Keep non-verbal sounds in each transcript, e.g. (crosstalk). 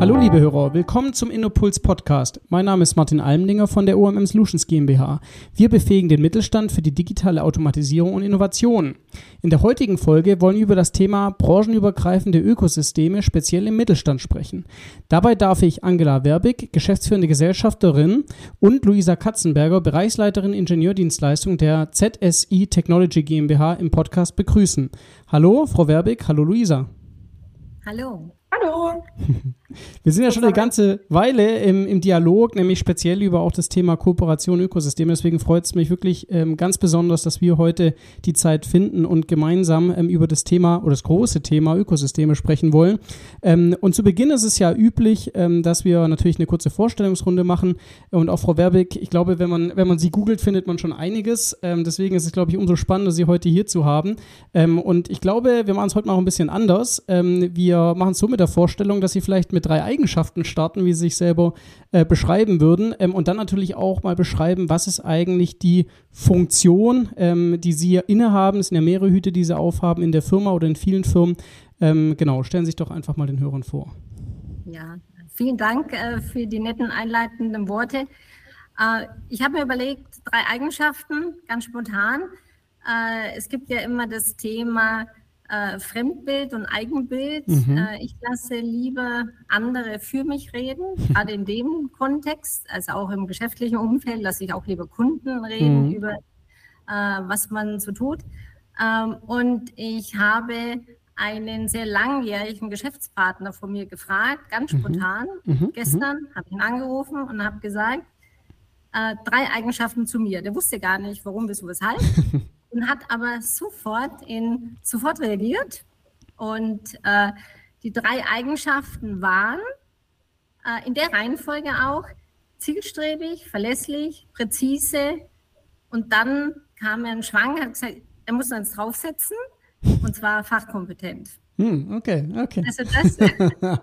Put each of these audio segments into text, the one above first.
Hallo liebe Hörer, willkommen zum Innopuls Podcast. Mein Name ist Martin Almdinger von der OMM Solutions GmbH. Wir befähigen den Mittelstand für die digitale Automatisierung und Innovation. In der heutigen Folge wollen wir über das Thema branchenübergreifende Ökosysteme speziell im Mittelstand sprechen. Dabei darf ich Angela Werbig, geschäftsführende Gesellschafterin und Luisa Katzenberger, Bereichsleiterin Ingenieurdienstleistung der ZSI Technology GmbH im Podcast begrüßen. Hallo Frau Werbig, hallo Luisa. Hallo. Hallo. (laughs) Wir sind ja schon eine ganze Weile im, im Dialog, nämlich speziell über auch das Thema Kooperation Ökosysteme. Deswegen freut es mich wirklich ähm, ganz besonders, dass wir heute die Zeit finden und gemeinsam ähm, über das Thema oder das große Thema Ökosysteme sprechen wollen. Ähm, und zu Beginn ist es ja üblich, ähm, dass wir natürlich eine kurze Vorstellungsrunde machen. Und auch Frau Werbig, ich glaube, wenn man, wenn man sie googelt, findet man schon einiges. Ähm, deswegen ist es, glaube ich, umso spannender, Sie heute hier zu haben. Ähm, und ich glaube, wir machen es heute mal auch ein bisschen anders. wir machen es so mit der Vorstellung, dass Sie vielleicht mit mit drei Eigenschaften starten, wie sie sich selber äh, beschreiben würden. Ähm, und dann natürlich auch mal beschreiben, was ist eigentlich die Funktion, ähm, die sie innehaben. Es sind ja mehrere Hüte, die sie aufhaben in der Firma oder in vielen Firmen. Ähm, genau, stellen Sie sich doch einfach mal den Hörern vor. Ja, vielen Dank äh, für die netten einleitenden Worte. Äh, ich habe mir überlegt, drei Eigenschaften, ganz spontan. Äh, es gibt ja immer das Thema, äh, Fremdbild und Eigenbild. Mhm. Äh, ich lasse lieber andere für mich reden, (laughs) gerade in dem Kontext, also auch im geschäftlichen Umfeld lasse ich auch lieber Kunden reden mhm. über, äh, was man so tut. Ähm, und ich habe einen sehr langjährigen Geschäftspartner von mir gefragt, ganz mhm. spontan. Mhm. Mhm. Gestern habe ich ihn angerufen und habe gesagt, äh, drei Eigenschaften zu mir. Der wusste gar nicht, warum, wieso, weshalb. (laughs) und hat aber sofort, in, sofort reagiert. Und äh, die drei Eigenschaften waren äh, in der Reihenfolge auch zielstrebig, verlässlich, präzise. Und dann kam er ein Schwang, hat gesagt, er muss uns draufsetzen, und zwar fachkompetent. Hm, okay, okay. Also das (laughs) äh,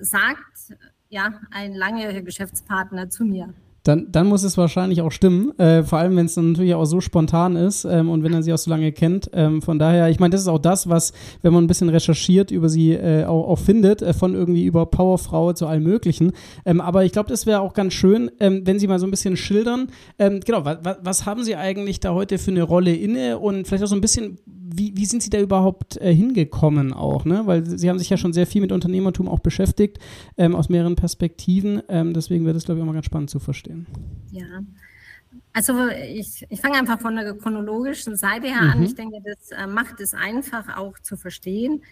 sagt ja ein langjähriger Geschäftspartner zu mir dann, dann muss es wahrscheinlich auch stimmen. Äh, vor allem, wenn es dann natürlich auch so spontan ist ähm, und wenn er sie auch so lange kennt. Ähm, von daher, ich meine, das ist auch das, was, wenn man ein bisschen recherchiert, über sie äh, auch, auch, findet, äh, von irgendwie über Powerfrau zu allem Möglichen. Ähm, aber ich glaube, das wäre auch ganz schön, ähm, wenn Sie mal so ein bisschen schildern. Ähm, genau, wa, wa, was haben Sie eigentlich da heute für eine Rolle inne und vielleicht auch so ein bisschen, wie, wie sind Sie da überhaupt äh, hingekommen auch, ne? Weil Sie haben sich ja schon sehr viel mit Unternehmertum auch beschäftigt, ähm, aus mehreren Perspektiven. Ähm, deswegen wäre das, glaube ich, auch mal ganz spannend zu verstehen. Ja. Also ich, ich fange einfach von der chronologischen Seite her mhm. an. Ich denke, das äh, macht es einfach auch zu verstehen.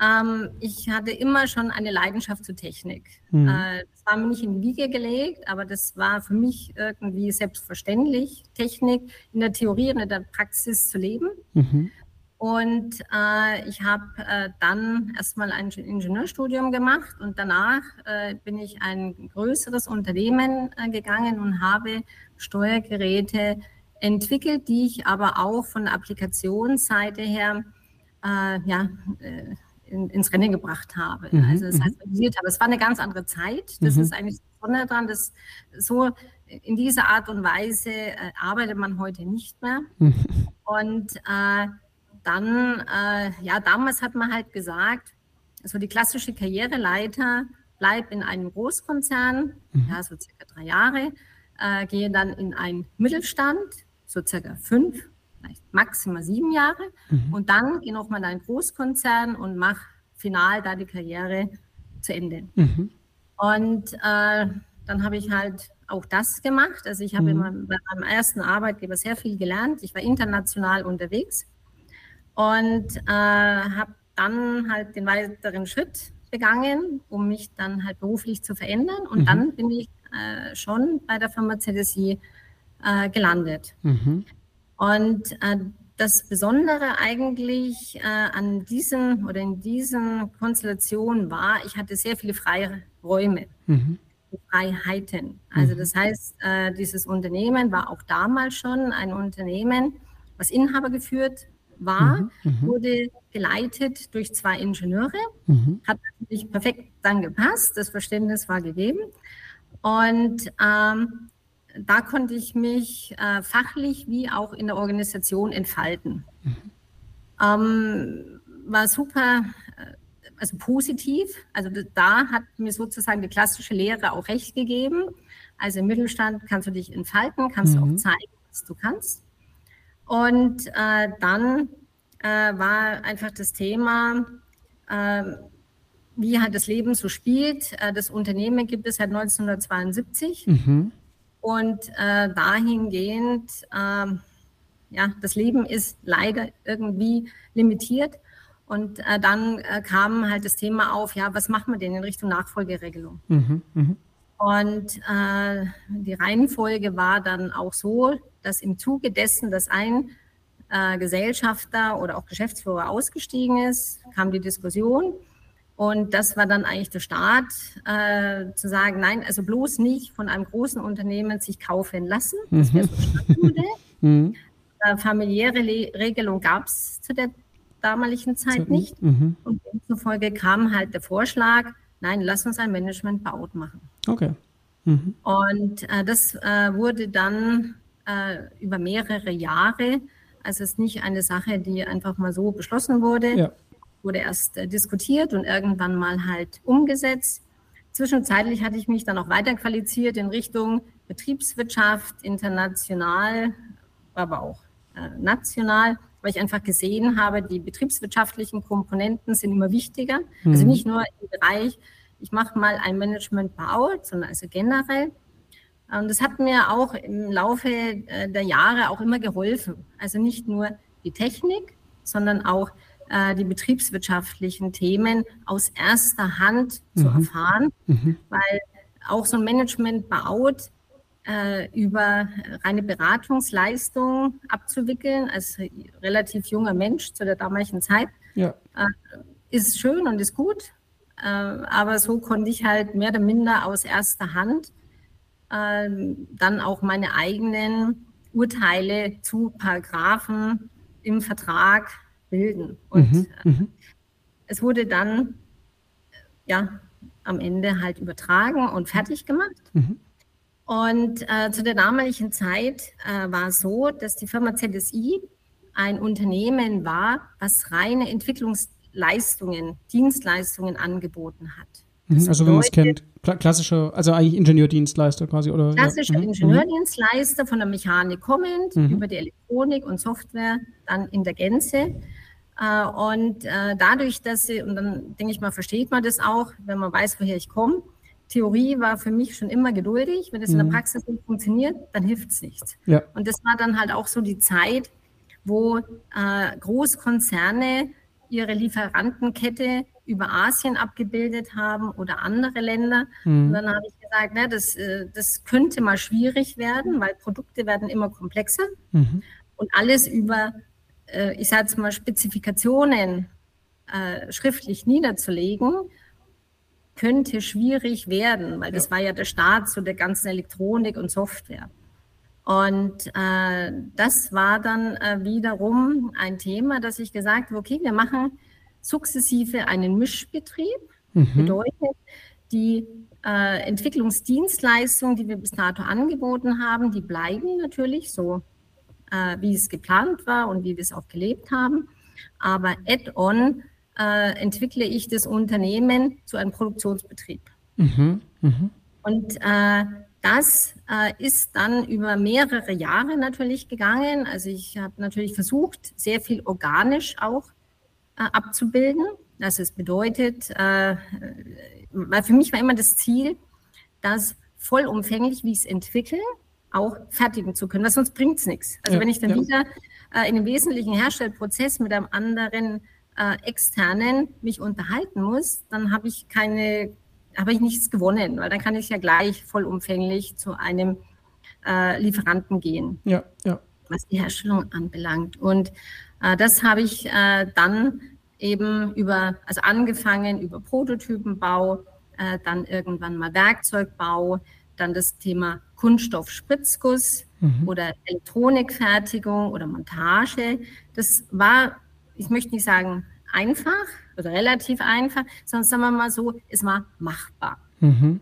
Ähm, ich hatte immer schon eine Leidenschaft zur Technik. Mhm. Äh, das war mir nicht in die Wiege gelegt, aber das war für mich irgendwie selbstverständlich, Technik in der Theorie und in der Praxis zu leben. Mhm. Und äh, ich habe äh, dann erstmal ein Ingenieurstudium gemacht und danach äh, bin ich ein größeres Unternehmen äh, gegangen und habe Steuergeräte entwickelt, die ich aber auch von der Applikationsseite her äh, ja, äh, in, ins Rennen gebracht habe. Mhm, also das heißt, realisiert habe. Es war eine ganz andere Zeit. Das mhm. ist eigentlich das Besondere daran, dass so in dieser Art und Weise arbeitet man heute nicht mehr. Mhm. Und dann, äh, ja, damals hat man halt gesagt, also die klassische Karriereleiter, bleib in einem Großkonzern, mhm. ja, so circa drei Jahre, äh, gehe dann in einen Mittelstand, so circa fünf, vielleicht maximal sieben Jahre, mhm. und dann gehe nochmal in einen Großkonzern und mach final da die Karriere zu Ende. Mhm. Und äh, dann habe ich halt auch das gemacht. Also ich habe mhm. bei meinem ersten Arbeitgeber sehr viel gelernt. Ich war international unterwegs und äh, habe dann halt den weiteren Schritt begangen, um mich dann halt beruflich zu verändern. Und mhm. dann bin ich äh, schon bei der Firma ZSI äh, gelandet. Mhm. Und äh, das Besondere eigentlich äh, an diesen oder in diesen Konstellationen war, ich hatte sehr viele freie Räume. Mhm. Freiheiten. Also mhm. das heißt, äh, dieses Unternehmen war auch damals schon ein Unternehmen, was Inhaber geführt war, mhm, mhm, wurde geleitet durch zwei Ingenieure. Mhm. Hat natürlich perfekt dann gepasst, das Verständnis war gegeben. Und ähm, da konnte ich mich äh, fachlich wie auch in der Organisation entfalten. Mhm. Ähm, war super, äh, also positiv. Also da hat mir sozusagen die klassische Lehre auch recht gegeben. Also im Mittelstand kannst du dich entfalten, kannst mhm. du auch zeigen, was du kannst. Und äh, dann äh, war einfach das Thema, äh, wie halt das Leben so spielt. Äh, das Unternehmen gibt es seit 1972. Mhm. Und äh, dahingehend, ähm, ja, das Leben ist leider irgendwie limitiert. Und äh, dann kam halt das Thema auf, ja, was machen wir denn in Richtung Nachfolgeregelung? Mhm, mh. Und äh, die Reihenfolge war dann auch so, dass im Zuge dessen, dass ein äh, Gesellschafter oder auch Geschäftsführer ausgestiegen ist, kam die Diskussion. Und das war dann eigentlich der Start, äh, zu sagen, nein, also bloß nicht von einem großen Unternehmen sich kaufen lassen. Das wäre so ein (laughs) mhm. äh, familiäre Le Regelung gab es zu der damaligen Zeit nicht. Mhm. Und demzufolge kam halt der Vorschlag, nein, lass uns ein Management-Baut machen. Okay. Mhm. Und äh, das äh, wurde dann äh, über mehrere Jahre, also es ist nicht eine Sache, die einfach mal so beschlossen wurde, ja wurde erst äh, diskutiert und irgendwann mal halt umgesetzt. Zwischenzeitlich hatte ich mich dann auch weiterqualifiziert in Richtung Betriebswirtschaft, international, aber auch äh, national, weil ich einfach gesehen habe, die betriebswirtschaftlichen Komponenten sind immer wichtiger. Also mhm. Also nicht nur im Bereich, ich mache mal ein Management baut, sondern also generell. Und das hat mir auch im Laufe äh, der Jahre auch immer geholfen. Also nicht nur die Technik, sondern auch äh, die betriebswirtschaftlichen Themen aus erster Hand mhm. zu erfahren, mhm. weil auch so ein Management baut, äh, über reine Beratungsleistung abzuwickeln, als relativ junger Mensch zu der damaligen Zeit, ja. äh, ist schön und ist gut. Äh, aber so konnte ich halt mehr oder minder aus erster Hand äh, dann auch meine eigenen Urteile zu Paragraphen im Vertrag bilden. Und mhm, äh, mhm. es wurde dann ja am Ende halt übertragen und fertig gemacht. Mhm. Und äh, zu der damaligen Zeit äh, war es so, dass die Firma ZSI ein Unternehmen war, was reine Entwicklungsleistungen, Dienstleistungen angeboten hat. Mhm, also wenn man es kennt, klassische, also eigentlich Ingenieurdienstleister quasi, oder? Klassischer ja. Mhm, Ingenieurdienstleister von der Mechanik kommend, mhm. über die Elektronik und Software dann in der Gänze. Äh, und äh, dadurch, dass sie, und dann denke ich mal, versteht man das auch, wenn man weiß, woher ich komme. Theorie war für mich schon immer geduldig. Wenn es mhm. in der mhm. Praxis nicht funktioniert, dann hilft es nichts. Ja. Und das war dann halt auch so die Zeit, wo äh, Großkonzerne ihre Lieferantenkette über Asien abgebildet haben oder andere Länder. Mhm. Und dann habe ich gesagt, ne, das, äh, das könnte mal schwierig werden, weil Produkte werden immer komplexer. Mhm. Und alles über äh, ich sage jetzt mal, Spezifikationen äh, schriftlich niederzulegen, könnte schwierig werden, weil das war ja der Start zu der ganzen Elektronik und Software. Und äh, das war dann äh, wiederum ein Thema, dass ich gesagt habe, okay, wir machen sukzessive einen Mischbetrieb. Mhm. Bedeutet, die äh, Entwicklungsdienstleistungen, die wir bis dato angeboten haben, die bleiben natürlich so äh, wie es geplant war und wie wir es auch gelebt haben. Aber add-on äh, entwickle ich das Unternehmen zu einem Produktionsbetrieb. Mhm, mh. Und äh, das äh, ist dann über mehrere Jahre natürlich gegangen. Also ich habe natürlich versucht, sehr viel organisch auch äh, abzubilden. Also es bedeutet, äh, weil für mich war immer das Ziel, dass vollumfänglich, wie ich es entwickle, auch fertigen zu können, weil sonst bringt es nichts. Also ja, wenn ich dann ja. wieder äh, in einem wesentlichen Herstellprozess mit einem anderen äh, externen mich unterhalten muss, dann habe ich keine, habe ich nichts gewonnen, weil dann kann ich ja gleich vollumfänglich zu einem äh, Lieferanten gehen. Ja, ja. Was die Herstellung anbelangt. Und äh, das habe ich äh, dann eben über, also angefangen über Prototypenbau, äh, dann irgendwann mal Werkzeugbau, dann das Thema Kunststoffspritzguss mhm. oder Elektronikfertigung oder Montage. Das war, ich möchte nicht sagen einfach oder relativ einfach, sondern sagen wir mal so, es war machbar. Mhm.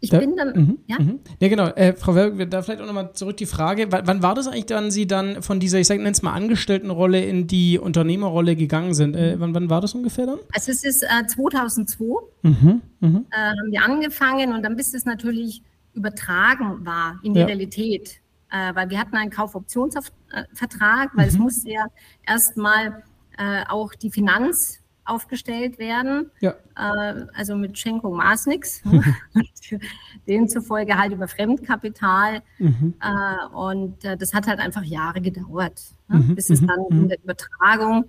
ich da, bin dann, mh, ja? Mh. Ja, genau. Äh, Frau Werbeck, da vielleicht auch nochmal zurück die Frage, wann war das eigentlich dann, Sie dann von dieser, ich sage es mal, Angestelltenrolle in die Unternehmerrolle gegangen sind? Äh, wann, wann war das ungefähr dann? Also es ist äh, 2002, mhm, mh. Äh, haben wir angefangen und dann bis es natürlich übertragen war in die ja. Realität. Äh, weil wir hatten einen Kaufoptionsvertrag, weil mhm. es musste ja erstmal äh, auch die Finanz aufgestellt werden. Ja. Äh, also mit Schenkung maß nichts. (laughs) Demzufolge halt über Fremdkapital. Mhm. Äh, und äh, das hat halt einfach Jahre gedauert, ne? mhm. bis es mhm. dann in der Übertragung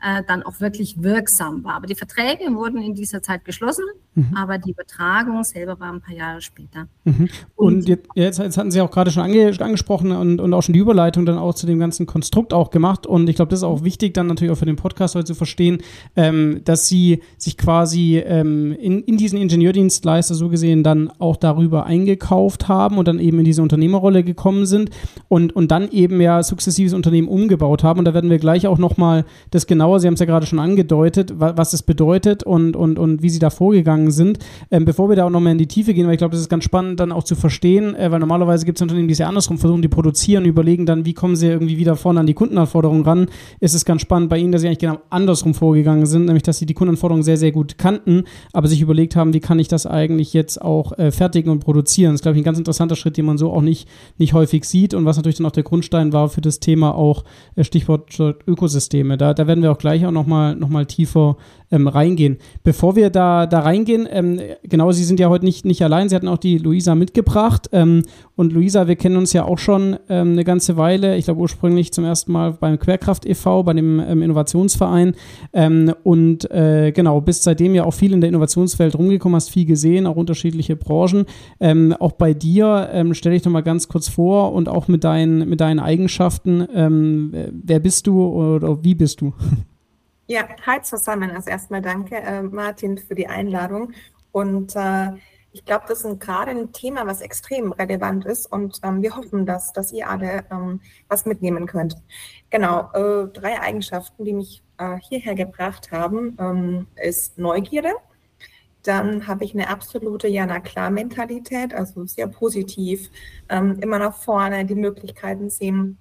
äh, dann auch wirklich wirksam war. Aber die Verträge wurden in dieser Zeit geschlossen, mhm. aber die Übertragung selber war ein paar Jahre später. Mhm. Und, und jetzt, jetzt, hatten Sie auch gerade schon ange, angesprochen und, und auch schon die Überleitung dann auch zu dem ganzen Konstrukt auch gemacht. Und ich glaube, das ist auch wichtig, dann natürlich auch für den Podcast heute zu verstehen, ähm, dass Sie sich quasi ähm, in, in diesen Ingenieurdienstleister so gesehen dann auch darüber eingekauft haben und dann eben in diese Unternehmerrolle gekommen sind und, und dann eben ja sukzessives Unternehmen umgebaut haben. Und da werden wir gleich auch nochmal das genauer Sie haben es ja gerade schon angedeutet, was, was es bedeutet und, und, und wie Sie da vorgegangen sind. Ähm, bevor wir da auch nochmal in die Tiefe gehen, weil ich glaube, das ist ganz spannend dann auch zu verstehen, äh, weil normalerweise gibt es Unternehmen, die es ja andersrum versuchen, die produzieren, überlegen dann, wie kommen sie irgendwie wieder vorne an die Kundenanforderungen ran. Ist es ganz spannend bei Ihnen, dass Sie eigentlich genau andersrum vorgegangen sind, nämlich dass Sie die Kundenanforderungen sehr, sehr gut kannten, aber sich überlegt haben, wie kann ich das eigentlich jetzt auch äh, fertigen und produzieren. Das ist, glaube ich, ein ganz interessanter Schritt, den man so auch nicht, nicht häufig sieht und was natürlich dann auch der Grundstein war für das Thema auch äh, Stichwort Ökosysteme. Da, da werden wir auch gleich auch nochmal noch mal tiefer ähm, reingehen. Bevor wir da, da reingehen, ähm, genau, Sie sind ja heute nicht, nicht allein, Sie hatten auch die Luisa mitgebracht. Ähm, und Luisa, wir kennen uns ja auch schon ähm, eine ganze Weile, ich glaube ursprünglich zum ersten Mal beim Querkraft e.V., bei dem ähm, Innovationsverein. Ähm, und äh, genau, bist seitdem ja auch viel in der Innovationswelt rumgekommen, hast viel gesehen, auch unterschiedliche Branchen. auch bei dir, stelle ich noch mal ganz kurz vor und auch mit deinen, mit deinen Eigenschaften. wer bist du oder wie bist du? (laughs) Ja, hi zusammen. Also erstmal danke, äh, Martin, für die Einladung. Und äh, ich glaube, das ist gerade ein Thema, was extrem relevant ist. Und ähm, wir hoffen, dass, dass ihr alle ähm, was mitnehmen könnt. Genau, äh, drei Eigenschaften, die mich äh, hierher gebracht haben, ähm, ist Neugierde. Dann habe ich eine absolute Ja-na-klar-Mentalität, also sehr positiv, ähm, immer nach vorne, die Möglichkeiten sehen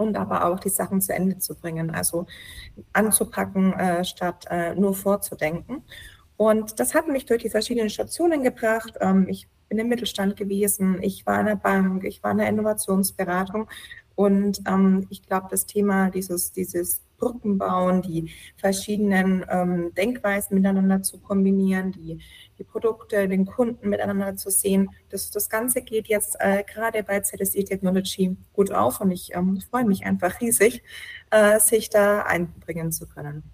und aber auch die Sachen zu Ende zu bringen, also anzupacken, äh, statt äh, nur vorzudenken. Und das hat mich durch die verschiedenen Stationen gebracht. Ähm, ich bin im Mittelstand gewesen, ich war in der Bank, ich war in der Innovationsberatung und ähm, ich glaube, das Thema dieses, dieses Brücken bauen, die verschiedenen ähm, Denkweisen miteinander zu kombinieren, die, die Produkte, den Kunden miteinander zu sehen. Das, das Ganze geht jetzt äh, gerade bei ZSE Technology gut auf und ich ähm, freue mich einfach riesig, äh, sich da einbringen zu können.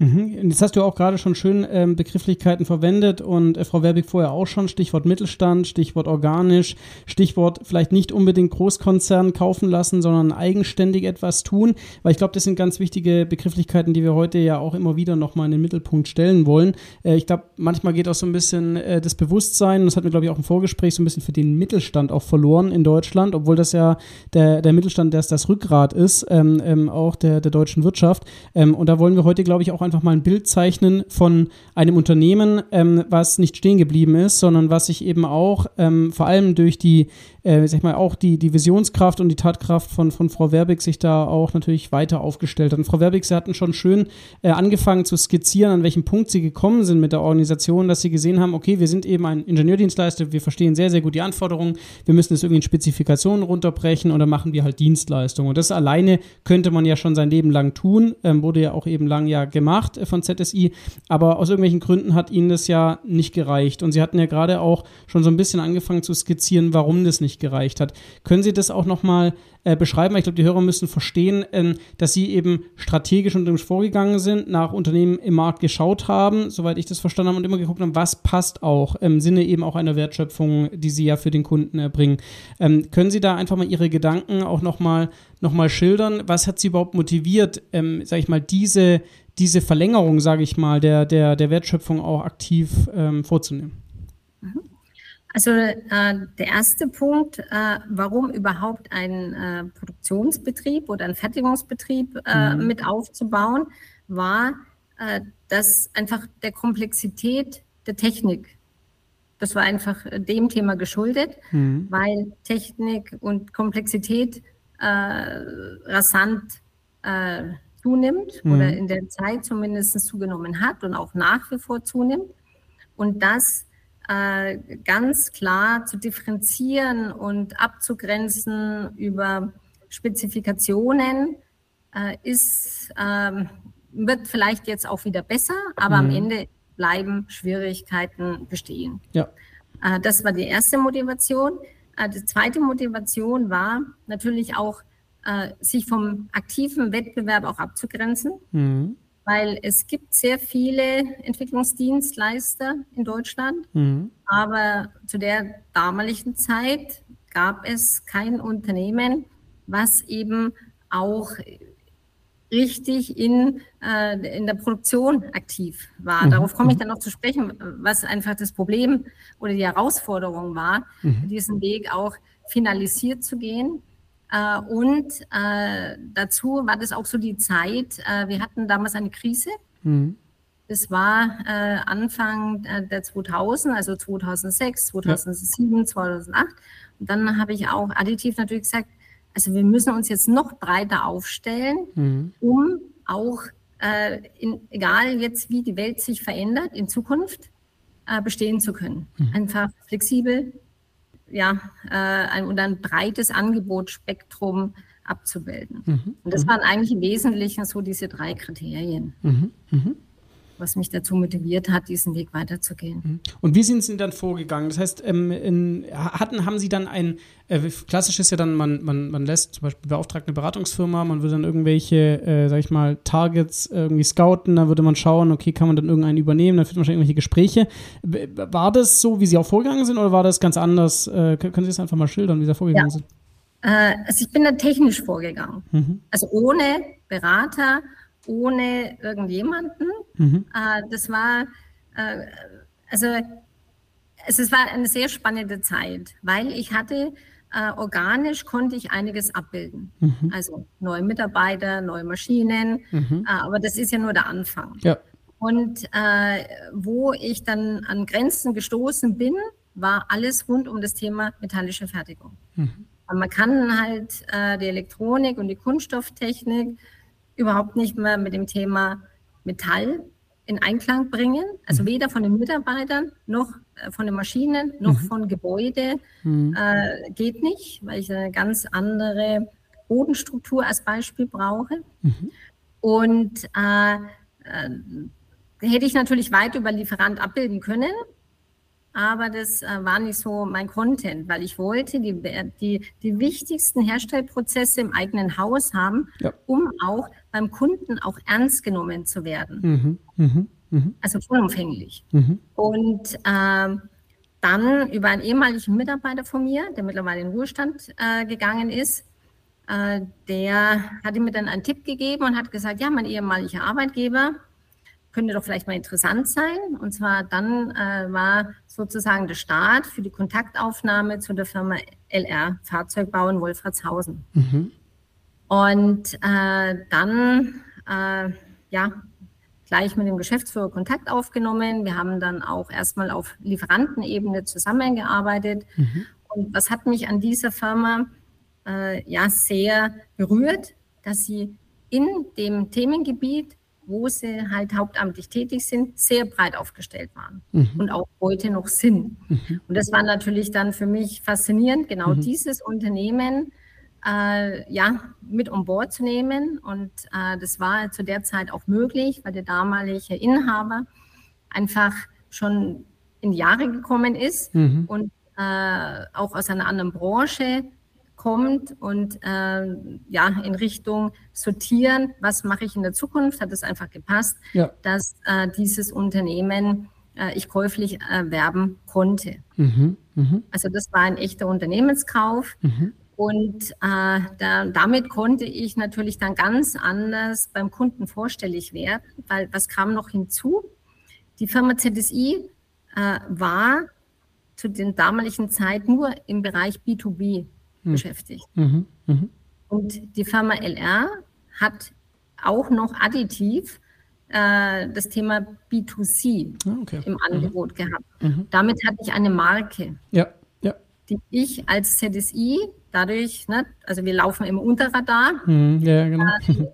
Mhm. Jetzt hast du auch gerade schon schön ähm, Begrifflichkeiten verwendet und äh, Frau Werbig vorher auch schon, Stichwort Mittelstand, Stichwort organisch, Stichwort vielleicht nicht unbedingt Großkonzern kaufen lassen, sondern eigenständig etwas tun, weil ich glaube, das sind ganz wichtige Begrifflichkeiten, die wir heute ja auch immer wieder nochmal in den Mittelpunkt stellen wollen. Äh, ich glaube, manchmal geht auch so ein bisschen äh, das Bewusstsein, das hatten wir glaube ich auch im Vorgespräch, so ein bisschen für den Mittelstand auch verloren in Deutschland, obwohl das ja der, der Mittelstand, der das Rückgrat ist, ähm, ähm, auch der, der deutschen Wirtschaft. Ähm, und da wollen wir heute, glaube ich, auch einfach mal ein Bild zeichnen von einem Unternehmen, ähm, was nicht stehen geblieben ist, sondern was sich eben auch ähm, vor allem durch die äh, sag ich mal, auch die, die Visionskraft und die Tatkraft von, von Frau Werbig sich da auch natürlich weiter aufgestellt hat. Und Frau Werbig, Sie hatten schon schön äh, angefangen zu skizzieren, an welchem Punkt Sie gekommen sind mit der Organisation, dass Sie gesehen haben, okay, wir sind eben ein Ingenieurdienstleister, wir verstehen sehr, sehr gut die Anforderungen, wir müssen es irgendwie in Spezifikationen runterbrechen und dann machen wir halt Dienstleistungen. Und das alleine könnte man ja schon sein Leben lang tun, ähm, wurde ja auch eben lang ja gemacht äh, von ZSI, aber aus irgendwelchen Gründen hat Ihnen das ja nicht gereicht. Und Sie hatten ja gerade auch schon so ein bisschen angefangen zu skizzieren, warum das nicht gereicht hat. Können Sie das auch nochmal äh, beschreiben? Ich glaube, die Hörer müssen verstehen, ähm, dass Sie eben strategisch unternehmerisch vorgegangen sind, nach Unternehmen im Markt geschaut haben, soweit ich das verstanden habe, und immer geguckt haben, was passt auch im Sinne eben auch einer Wertschöpfung, die Sie ja für den Kunden erbringen. Ähm, können Sie da einfach mal Ihre Gedanken auch nochmal noch mal schildern? Was hat Sie überhaupt motiviert, ähm, sage ich mal, diese, diese Verlängerung, sage ich mal, der, der, der Wertschöpfung auch aktiv ähm, vorzunehmen? Also äh, der erste Punkt, äh, warum überhaupt ein äh, Produktionsbetrieb oder ein Fertigungsbetrieb äh, mhm. mit aufzubauen, war, äh, dass einfach der Komplexität der Technik das war einfach dem Thema geschuldet, mhm. weil Technik und Komplexität äh, rasant äh, zunimmt mhm. oder in der Zeit zumindest zugenommen hat und auch nach wie vor zunimmt. Und das äh, ganz klar zu differenzieren und abzugrenzen über Spezifikationen äh, ist, ähm, wird vielleicht jetzt auch wieder besser, aber mhm. am Ende bleiben Schwierigkeiten bestehen. Ja. Äh, das war die erste Motivation. Äh, die zweite Motivation war natürlich auch, äh, sich vom aktiven Wettbewerb auch abzugrenzen, mhm. Weil es gibt sehr viele Entwicklungsdienstleister in Deutschland, mhm. aber zu der damaligen Zeit gab es kein Unternehmen, was eben auch richtig in, äh, in der Produktion aktiv war. Mhm. Darauf komme ich mhm. dann noch zu sprechen, was einfach das Problem oder die Herausforderung war, mhm. diesen Weg auch finalisiert zu gehen. Äh, und äh, dazu war das auch so die Zeit, äh, wir hatten damals eine Krise. Mhm. Das war äh, Anfang äh, der 2000, also 2006, 2007, ja. 2008. Und dann habe ich auch additiv natürlich gesagt, also wir müssen uns jetzt noch breiter aufstellen, mhm. um auch, äh, in, egal jetzt wie die Welt sich verändert, in Zukunft äh, bestehen zu können. Mhm. Einfach flexibel, ja, äh, ein, und ein breites Angebotsspektrum abzubilden. Mhm. Und das mhm. waren eigentlich im Wesentlichen so diese drei Kriterien. Mhm. Mhm was mich dazu motiviert hat, diesen Weg weiterzugehen. Mhm. Und wie sind Sie dann vorgegangen? Das heißt, ähm, in, hatten, haben Sie dann ein, äh, klassisch ist ja dann, man, man, man lässt zum Beispiel beauftragt eine Beratungsfirma, man würde dann irgendwelche, äh, sag ich mal, Targets irgendwie scouten, dann würde man schauen, okay, kann man dann irgendeinen übernehmen, dann führt man wahrscheinlich irgendwelche Gespräche. War das so, wie Sie auch vorgegangen sind oder war das ganz anders? Äh, können Sie das einfach mal schildern, wie Sie da vorgegangen ja. sind? Äh, also ich bin da technisch vorgegangen. Mhm. Also ohne Berater ohne irgendjemanden. Mhm. Äh, das war, äh, also es war eine sehr spannende Zeit, weil ich hatte, äh, organisch konnte ich einiges abbilden. Mhm. Also neue Mitarbeiter, neue Maschinen, mhm. Äh, aber das ist ja nur der Anfang. Ja. Und äh, wo ich dann an Grenzen gestoßen bin, war alles rund um das Thema metallische Fertigung. Mhm. Man kann halt äh, die Elektronik und die Kunststofftechnik überhaupt nicht mehr mit dem Thema Metall in Einklang bringen. Also mhm. weder von den Mitarbeitern noch äh, von den Maschinen noch mhm. von Gebäude mhm. äh, geht nicht, weil ich eine ganz andere Bodenstruktur als Beispiel brauche. Mhm. Und äh, äh, hätte ich natürlich weit über Lieferant abbilden können, aber das äh, war nicht so mein Content, weil ich wollte die, die, die wichtigsten Herstellprozesse im eigenen Haus haben, ja. um auch beim Kunden auch ernst genommen zu werden. Mhm. Mhm. Mhm. Also vollumfänglich. Mhm. Und äh, dann über einen ehemaligen Mitarbeiter von mir, der mittlerweile in Ruhestand äh, gegangen ist, äh, der hatte mir dann einen Tipp gegeben und hat gesagt, ja, mein ehemaliger Arbeitgeber könnte doch vielleicht mal interessant sein. Und zwar dann äh, war sozusagen der Start für die Kontaktaufnahme zu der Firma LR Fahrzeugbau in Wolfratshausen. Mhm. Und äh, dann, äh, ja, gleich mit dem Geschäftsführer Kontakt aufgenommen. Wir haben dann auch erstmal auf Lieferantenebene zusammengearbeitet. Mhm. Und was hat mich an dieser Firma äh, ja sehr berührt, dass sie in dem Themengebiet wo sie halt hauptamtlich tätig sind, sehr breit aufgestellt waren mhm. und auch heute noch sind. Mhm. Und das war natürlich dann für mich faszinierend, genau mhm. dieses Unternehmen äh, ja, mit on Board zu nehmen. Und äh, das war zu der Zeit auch möglich, weil der damalige Inhaber einfach schon in Jahre gekommen ist mhm. und äh, auch aus einer anderen Branche kommt und äh, ja in Richtung sortieren, was mache ich in der Zukunft, hat es einfach gepasst, ja. dass äh, dieses Unternehmen äh, ich käuflich erwerben konnte. Mhm, mh. Also das war ein echter Unternehmenskauf. Mhm. Und äh, da, damit konnte ich natürlich dann ganz anders beim Kunden vorstellig werden, weil was kam noch hinzu? Die Firma ZSI äh, war zu den damaligen Zeit nur im Bereich B2B mhm. beschäftigt. Mhm. Mhm. Und die Firma LR hat auch noch additiv äh, das Thema B2C ah, okay. im mhm. Angebot gehabt. Mhm. Damit hatte ich eine Marke, ja. Die ich als ZSI dadurch, ne, also wir laufen im Unterradar, mhm. ja, genau. äh,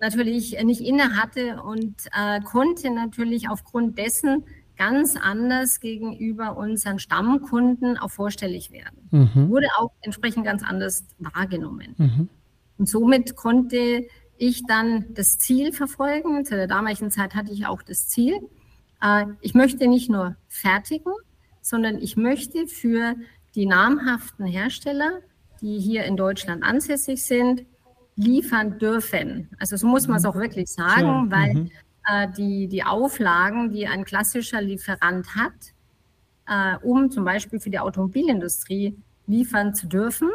natürlich nicht inne hatte und äh, konnte natürlich aufgrund dessen ganz anders gegenüber unseren Stammkunden auch vorstellig werden. Mhm. Wurde auch entsprechend ganz anders wahrgenommen. Mhm. Und somit konnte ich dann das Ziel verfolgen. Zu der damaligen Zeit hatte ich auch das Ziel. Äh, ich möchte nicht nur fertigen, sondern ich möchte für die namhaften Hersteller, die hier in Deutschland ansässig sind, liefern dürfen. Also so muss man es mhm. auch wirklich sagen, ja. weil mhm. Äh, die, die Auflagen, die ein klassischer Lieferant hat, äh, um zum Beispiel für die Automobilindustrie liefern zu dürfen,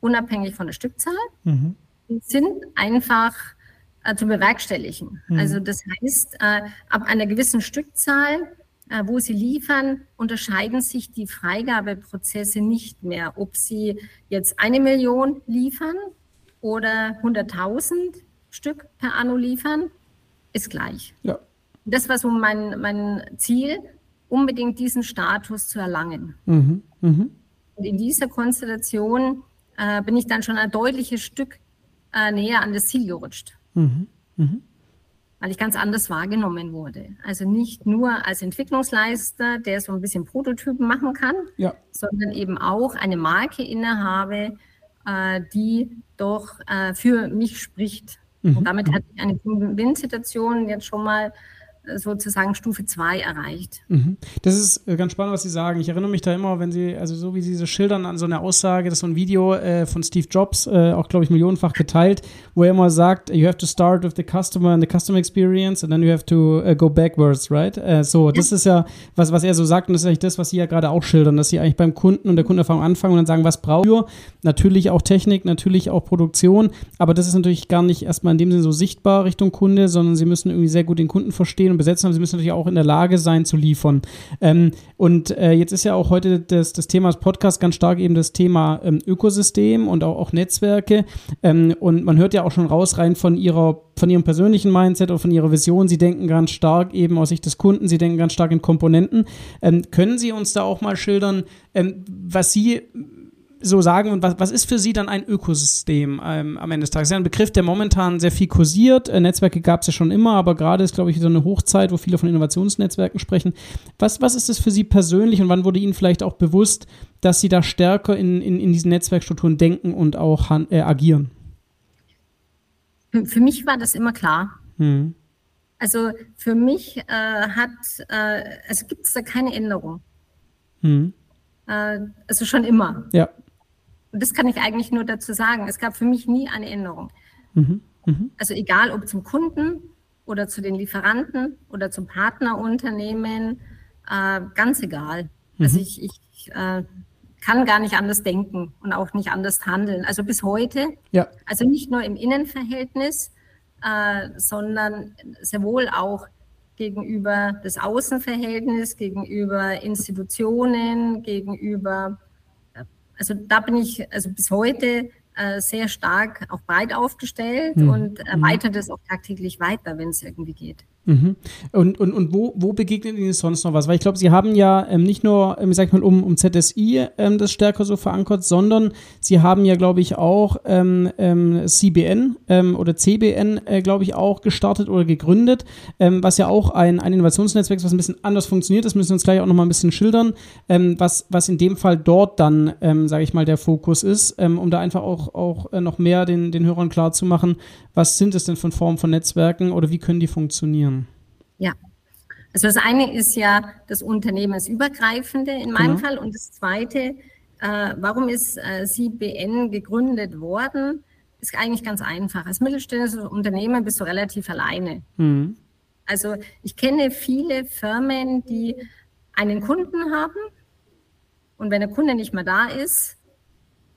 unabhängig von der Stückzahl, mhm sind einfach äh, zu bewerkstelligen. Mhm. Also das heißt, äh, ab einer gewissen Stückzahl, äh, wo sie liefern, unterscheiden sich die Freigabeprozesse nicht mehr, ob sie jetzt eine Million liefern oder 100.000 Stück per Anno liefern, ist gleich. Ja. Das war so mein, mein Ziel, unbedingt diesen Status zu erlangen. Mhm. Mhm. Und in dieser Konstellation äh, bin ich dann schon ein deutliches Stück äh, näher an das Ziel gerutscht. Mhm. Mhm. Weil ich ganz anders wahrgenommen wurde. Also nicht nur als Entwicklungsleister, der so ein bisschen Prototypen machen kann, ja. sondern eben auch eine Marke innehabe, äh, die doch äh, für mich spricht. Mhm. Und damit hatte ich eine Win-Situation jetzt schon mal sozusagen Stufe 2 erreicht. Mhm. Das ist äh, ganz spannend, was Sie sagen. Ich erinnere mich da immer, wenn Sie, also so wie Sie so schildern an so eine Aussage, das ist so ein Video äh, von Steve Jobs, äh, auch glaube ich millionenfach geteilt, wo er immer sagt, you have to start with the customer and the customer experience and then you have to uh, go backwards, right? Äh, so, das ja. ist ja, was, was er so sagt und das ist eigentlich das, was Sie ja gerade auch schildern, dass Sie eigentlich beim Kunden und der Kundenerfahrung anfangen und dann sagen, was braucht ihr? Natürlich auch Technik, natürlich auch Produktion, aber das ist natürlich gar nicht erstmal in dem Sinne so sichtbar Richtung Kunde, sondern Sie müssen irgendwie sehr gut den Kunden verstehen und besetzen, aber sie müssen natürlich auch in der Lage sein zu liefern. Ähm, und äh, jetzt ist ja auch heute das, das Thema des Podcasts ganz stark eben das Thema ähm, Ökosystem und auch, auch Netzwerke. Ähm, und man hört ja auch schon raus rein von ihrer, von ihrem persönlichen Mindset oder von ihrer Vision. Sie denken ganz stark eben aus Sicht des Kunden, sie denken ganz stark in Komponenten. Ähm, können Sie uns da auch mal schildern, ähm, was Sie so sagen und was, was ist für Sie dann ein Ökosystem ähm, am Ende des Tages? Das ist ja ein Begriff, der momentan sehr viel kursiert. Äh, Netzwerke gab es ja schon immer, aber gerade ist, glaube ich, so eine Hochzeit, wo viele von Innovationsnetzwerken sprechen. Was, was ist das für Sie persönlich und wann wurde Ihnen vielleicht auch bewusst, dass Sie da stärker in, in, in diesen Netzwerkstrukturen denken und auch äh, agieren? Für mich war das immer klar. Hm. Also für mich äh, hat, äh, also gibt es da keine Änderung. Hm. Äh, also schon immer. Ja. Und das kann ich eigentlich nur dazu sagen. Es gab für mich nie eine Änderung. Mhm. Mhm. Also egal ob zum Kunden oder zu den Lieferanten oder zum Partnerunternehmen, äh, ganz egal. Mhm. Also ich, ich äh, kann gar nicht anders denken und auch nicht anders handeln. Also bis heute, ja. also nicht nur im Innenverhältnis, äh, sondern sehr wohl auch gegenüber das Außenverhältnis, gegenüber Institutionen, gegenüber also da bin ich also bis heute äh, sehr stark auch breit aufgestellt mhm. und erweitere das auch tagtäglich weiter, wenn es irgendwie geht. Mhm. Und, und, und wo, wo begegnet Ihnen sonst noch was? Weil ich glaube, Sie haben ja ähm, nicht nur, ähm, sag ich mal, um, um ZSI ähm, das stärker so verankert, sondern Sie haben ja, glaube ich, auch ähm, ähm CBN ähm, oder CBN, äh, glaube ich, auch gestartet oder gegründet, ähm, was ja auch ein, ein Innovationsnetzwerk ist, was ein bisschen anders funktioniert. Das müssen wir uns gleich auch noch mal ein bisschen schildern, was, was in dem Fall dort dann, ähm, sage ich mal, der Fokus ist, um da einfach auch, auch äh, noch mehr den, den Hörern klar zu machen, was sind es denn von Formen von Netzwerken oder wie können die funktionieren? Ja. Also das eine ist ja das Unternehmensübergreifende in meinem genau. Fall und das zweite, äh, warum ist äh, CBN gegründet worden, ist eigentlich ganz einfach. Als mittelständisches Unternehmen bist du relativ alleine. Mhm. Also ich kenne viele Firmen, die einen Kunden haben und wenn der Kunde nicht mehr da ist,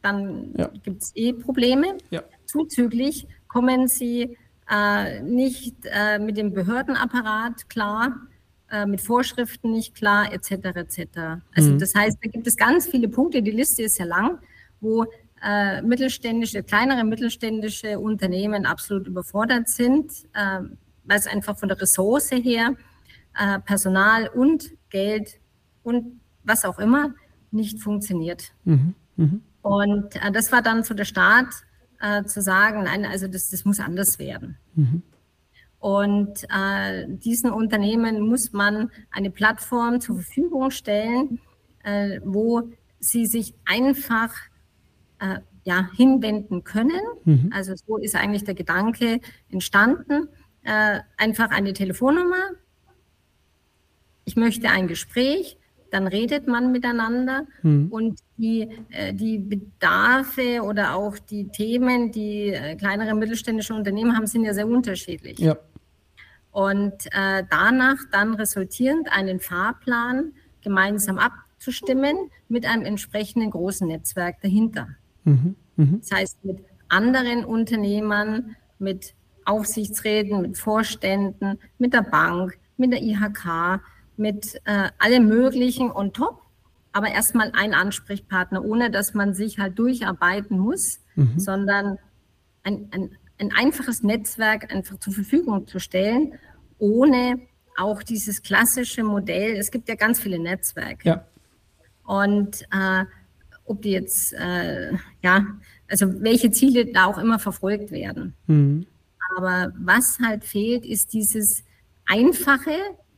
dann ja. gibt es eh Probleme. Ja. Zuzüglich kommen sie äh, nicht äh, mit dem Behördenapparat klar, äh, mit Vorschriften nicht klar, etc. etc. Also mhm. das heißt, da gibt es ganz viele Punkte, die Liste ist sehr lang, wo äh, mittelständische, kleinere mittelständische Unternehmen absolut überfordert sind, äh, weil es einfach von der Ressource her, äh, Personal und Geld und was auch immer nicht funktioniert. Mhm. Mhm. Und äh, das war dann so der Start, äh, zu sagen, nein, also das, das muss anders werden. Mhm. Und äh, diesen Unternehmen muss man eine Plattform zur Verfügung stellen, äh, wo sie sich einfach äh, ja, hinwenden können. Mhm. Also so ist eigentlich der Gedanke entstanden. Äh, einfach eine Telefonnummer. Ich möchte ein Gespräch dann redet man miteinander mhm. und die, äh, die Bedarfe oder auch die Themen, die äh, kleinere mittelständische Unternehmen haben, sind ja sehr unterschiedlich. Ja. Und äh, danach dann resultierend einen Fahrplan gemeinsam abzustimmen mit einem entsprechenden großen Netzwerk dahinter. Mhm. Mhm. Das heißt, mit anderen Unternehmern, mit Aufsichtsräten, mit Vorständen, mit der Bank, mit der IHK, mit äh, allem Möglichen und top, aber erstmal ein Ansprechpartner, ohne dass man sich halt durcharbeiten muss, mhm. sondern ein, ein, ein einfaches Netzwerk einfach zur Verfügung zu stellen, ohne auch dieses klassische Modell. Es gibt ja ganz viele Netzwerke. Ja. Und äh, ob die jetzt, äh, ja, also welche Ziele da auch immer verfolgt werden. Mhm. Aber was halt fehlt, ist dieses einfache,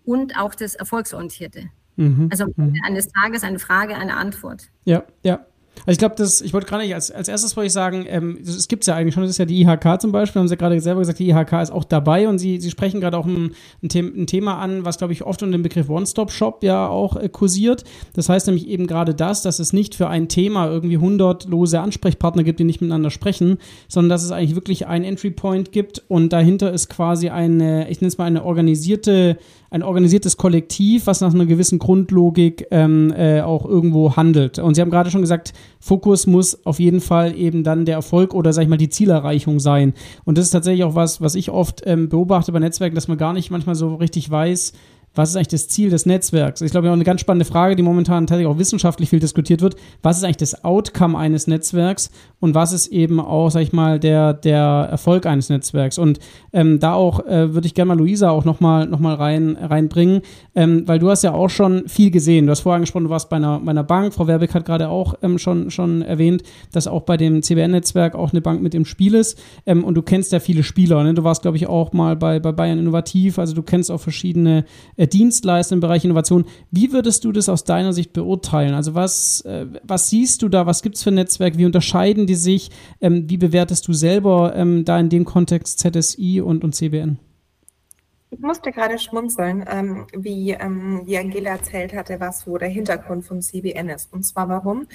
und auch das Erfolgsorientierte. Mhm. Also mhm. eines Tages eine Frage, eine Antwort. Ja, ja. Also ich glaube, das, ich wollte gerade nicht, als, als erstes wollte ich sagen, ähm, es gibt es ja eigentlich schon, das ist ja die IHK zum Beispiel, haben Sie ja gerade selber gesagt, die IHK ist auch dabei und Sie, Sie sprechen gerade auch ein, ein, The ein, Thema an, was, glaube ich, oft unter dem Begriff One-Stop-Shop ja auch äh, kursiert. Das heißt nämlich eben gerade das, dass es nicht für ein Thema irgendwie hundertlose Ansprechpartner gibt, die nicht miteinander sprechen, sondern dass es eigentlich wirklich einen Entry-Point gibt und dahinter ist quasi eine, ich nenne es mal eine organisierte ein organisiertes Kollektiv, was nach einer gewissen Grundlogik ähm, äh, auch irgendwo handelt. Und Sie haben gerade schon gesagt, Fokus muss auf jeden Fall eben dann der Erfolg oder sag ich mal die Zielerreichung sein. Und das ist tatsächlich auch was, was ich oft ähm, beobachte bei Netzwerken, dass man gar nicht manchmal so richtig weiß, was ist eigentlich das Ziel des Netzwerks? Ich glaube, auch eine ganz spannende Frage, die momentan tatsächlich auch wissenschaftlich viel diskutiert wird. Was ist eigentlich das Outcome eines Netzwerks und was ist eben auch, sag ich mal, der, der Erfolg eines Netzwerks? Und ähm, da auch äh, würde ich gerne mal Luisa auch nochmal noch mal rein, reinbringen, ähm, weil du hast ja auch schon viel gesehen. Du hast vorher angesprochen, du warst bei einer, bei einer Bank. Frau Werbeck hat gerade auch ähm, schon, schon erwähnt, dass auch bei dem CBN-Netzwerk auch eine Bank mit im Spiel ist. Ähm, und du kennst ja viele Spieler. Ne? Du warst, glaube ich, auch mal bei, bei Bayern Innovativ. Also du kennst auch verschiedene äh, Dienstleister im Bereich Innovation. Wie würdest du das aus deiner Sicht beurteilen? Also was, äh, was siehst du da? Was gibt es für ein Netzwerk? Wie unterscheiden die sich? Ähm, wie bewertest du selber ähm, da in dem Kontext ZSI und, und CBN? Ich musste gerade schmunzeln, ähm, wie, ähm, wie Angela erzählt hatte, was so der Hintergrund von CBN ist. Und zwar warum?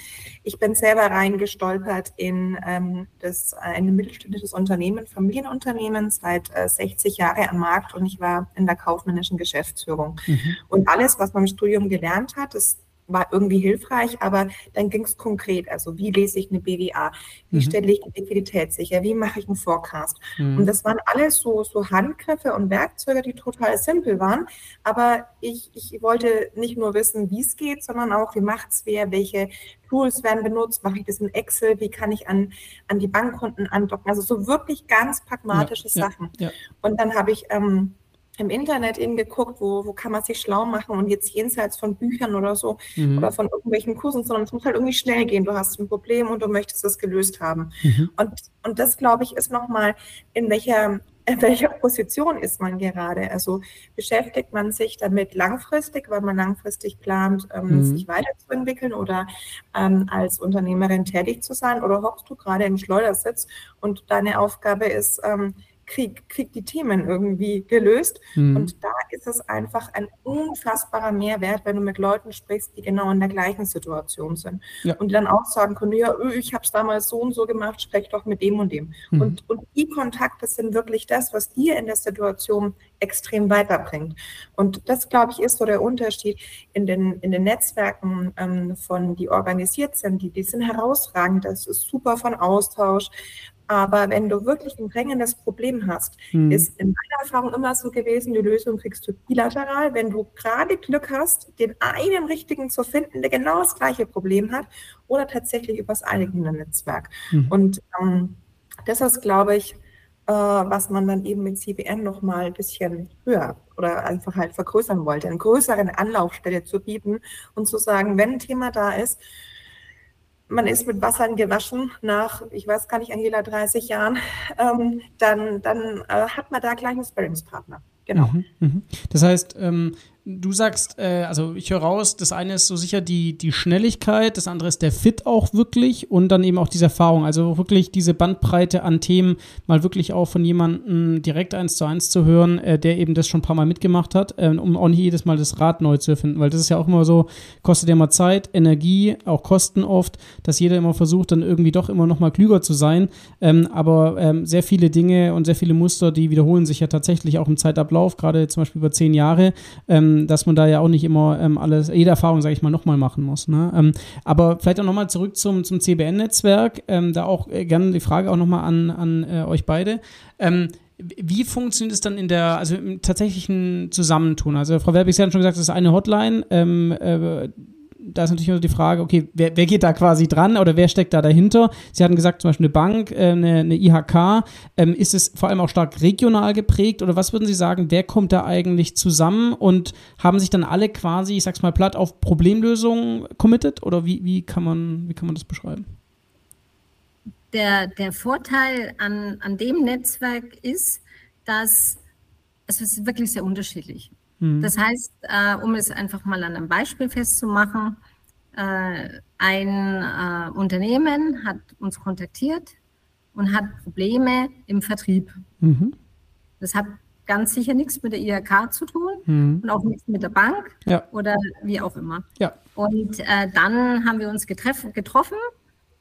Ich bin selber reingestolpert in ähm, das, ein mittelständisches Unternehmen, Familienunternehmen, seit äh, 60 Jahren am Markt und ich war in der kaufmännischen Geschäftsführung. Mhm. Und alles, was man im Studium gelernt hat, das war irgendwie hilfreich, aber dann ging es konkret. Also wie lese ich eine BWA? Wie mhm. stelle ich die Liquidität sicher? Wie mache ich einen Forecast? Mhm. Und das waren alles so, so Handgriffe und Werkzeuge, die total simpel waren. Aber ich, ich wollte nicht nur wissen, wie es geht, sondern auch, wie macht es wer, welche Tools werden benutzt, mache ich das in Excel, wie kann ich an, an die Bankkonten andocken? Also so wirklich ganz pragmatische ja, Sachen. Ja, ja. Und dann habe ich ähm, im Internet eben geguckt, wo, wo kann man sich schlau machen und jetzt jenseits von Büchern oder so mhm. oder von irgendwelchen Kursen, sondern es muss halt irgendwie schnell gehen. Du hast ein Problem und du möchtest es gelöst haben. Mhm. Und, und das, glaube ich, ist nochmal, in welcher, (laughs) in welcher Position ist man gerade? Also beschäftigt man sich damit langfristig, weil man langfristig plant, ähm, mhm. sich weiterzuentwickeln oder ähm, als Unternehmerin tätig zu sein oder hockst du gerade im Schleudersitz und deine Aufgabe ist, ähm, krieg, krieg die Themen irgendwie gelöst. Mhm. Und da ist es einfach ein unfassbarer Mehrwert, wenn du mit Leuten sprichst, die genau in der gleichen Situation sind. Ja. Und dann auch sagen können, ja, öh, ich habe es damals so und so gemacht, sprech doch mit dem und dem. Mhm. Und, und die Kontakte sind wirklich das, was dir in der Situation extrem weiterbringt. Und das, glaube ich, ist so der Unterschied in den, in den Netzwerken ähm, von, die organisiert sind, die, die sind herausragend, das ist super von Austausch, aber wenn du wirklich ein drängendes Problem hast, hm. ist in meiner Erfahrung immer so gewesen, die Lösung kriegst du bilateral, wenn du gerade Glück hast, den einen richtigen zu finden, der genau das gleiche Problem hat, oder tatsächlich übers eigene Netzwerk. Hm. Und ähm, das ist, glaube ich, äh, was man dann eben mit CBN nochmal ein bisschen höher oder einfach halt vergrößern wollte, eine größere Anlaufstelle zu bieten und zu sagen, wenn ein Thema da ist, man ist mit Wassern gewaschen nach, ich weiß gar nicht, Angela, 30 Jahren, ähm, dann, dann äh, hat man da gleich einen Sparringspartner. Genau. Mhm, mh. Das heißt, ähm, Du sagst, äh, also ich höre raus, das eine ist so sicher die, die Schnelligkeit, das andere ist der Fit auch wirklich und dann eben auch diese Erfahrung. Also wirklich diese Bandbreite an Themen mal wirklich auch von jemandem direkt eins zu eins zu hören, äh, der eben das schon ein paar Mal mitgemacht hat, äh, um auch nicht jedes Mal das Rad neu zu erfinden. Weil das ist ja auch immer so, kostet ja mal Zeit, Energie, auch Kosten oft, dass jeder immer versucht, dann irgendwie doch immer noch mal klüger zu sein. Ähm, aber ähm, sehr viele Dinge und sehr viele Muster, die wiederholen sich ja tatsächlich auch im Zeitablauf, gerade zum Beispiel über zehn Jahre. Ähm, dass man da ja auch nicht immer ähm, alles, jede Erfahrung, sage ich mal, nochmal machen muss. Ne? Ähm, aber vielleicht auch nochmal zurück zum, zum CBN-Netzwerk. Ähm, da auch äh, gerne die Frage auch nochmal an, an äh, euch beide. Ähm, wie funktioniert es dann in der, also im tatsächlichen Zusammentun? Also Frau Werbig, Sie haben schon gesagt, das ist eine Hotline. Ähm, äh, da ist natürlich immer die Frage, okay, wer, wer, geht da quasi dran oder wer steckt da dahinter? Sie hatten gesagt, zum Beispiel eine Bank, äh, eine, eine, IHK. Ähm, ist es vor allem auch stark regional geprägt oder was würden Sie sagen, wer kommt da eigentlich zusammen und haben sich dann alle quasi, ich sag's mal platt, auf Problemlösungen committed oder wie, wie, kann, man, wie kann man das beschreiben? Der, der Vorteil an, an dem Netzwerk ist, dass also es ist wirklich sehr unterschiedlich. Mhm. Das heißt, äh, um es einfach mal an einem Beispiel festzumachen, äh, ein äh, Unternehmen hat uns kontaktiert und hat Probleme im Vertrieb. Mhm. Das hat ganz sicher nichts mit der IHK zu tun mhm. und auch nichts mit der Bank ja. oder wie auch immer. Ja. Und äh, dann haben wir uns getroffen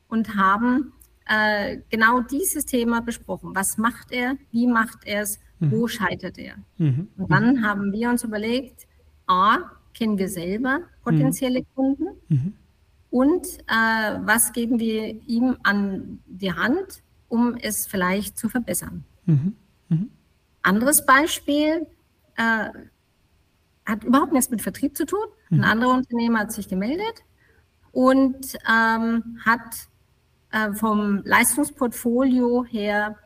und haben äh, genau dieses Thema besprochen. Was macht er? Wie macht er es? Mhm. Wo scheitert er? Mhm. Und dann mhm. haben wir uns überlegt, A, kennen wir selber potenzielle mhm. Kunden mhm. und äh, was geben wir ihm an die Hand, um es vielleicht zu verbessern. Anderes Beispiel äh, hat überhaupt nichts mit Vertrieb zu tun. Ein anderer Unternehmer hat sich gemeldet und ähm, hat äh, vom Leistungsportfolio her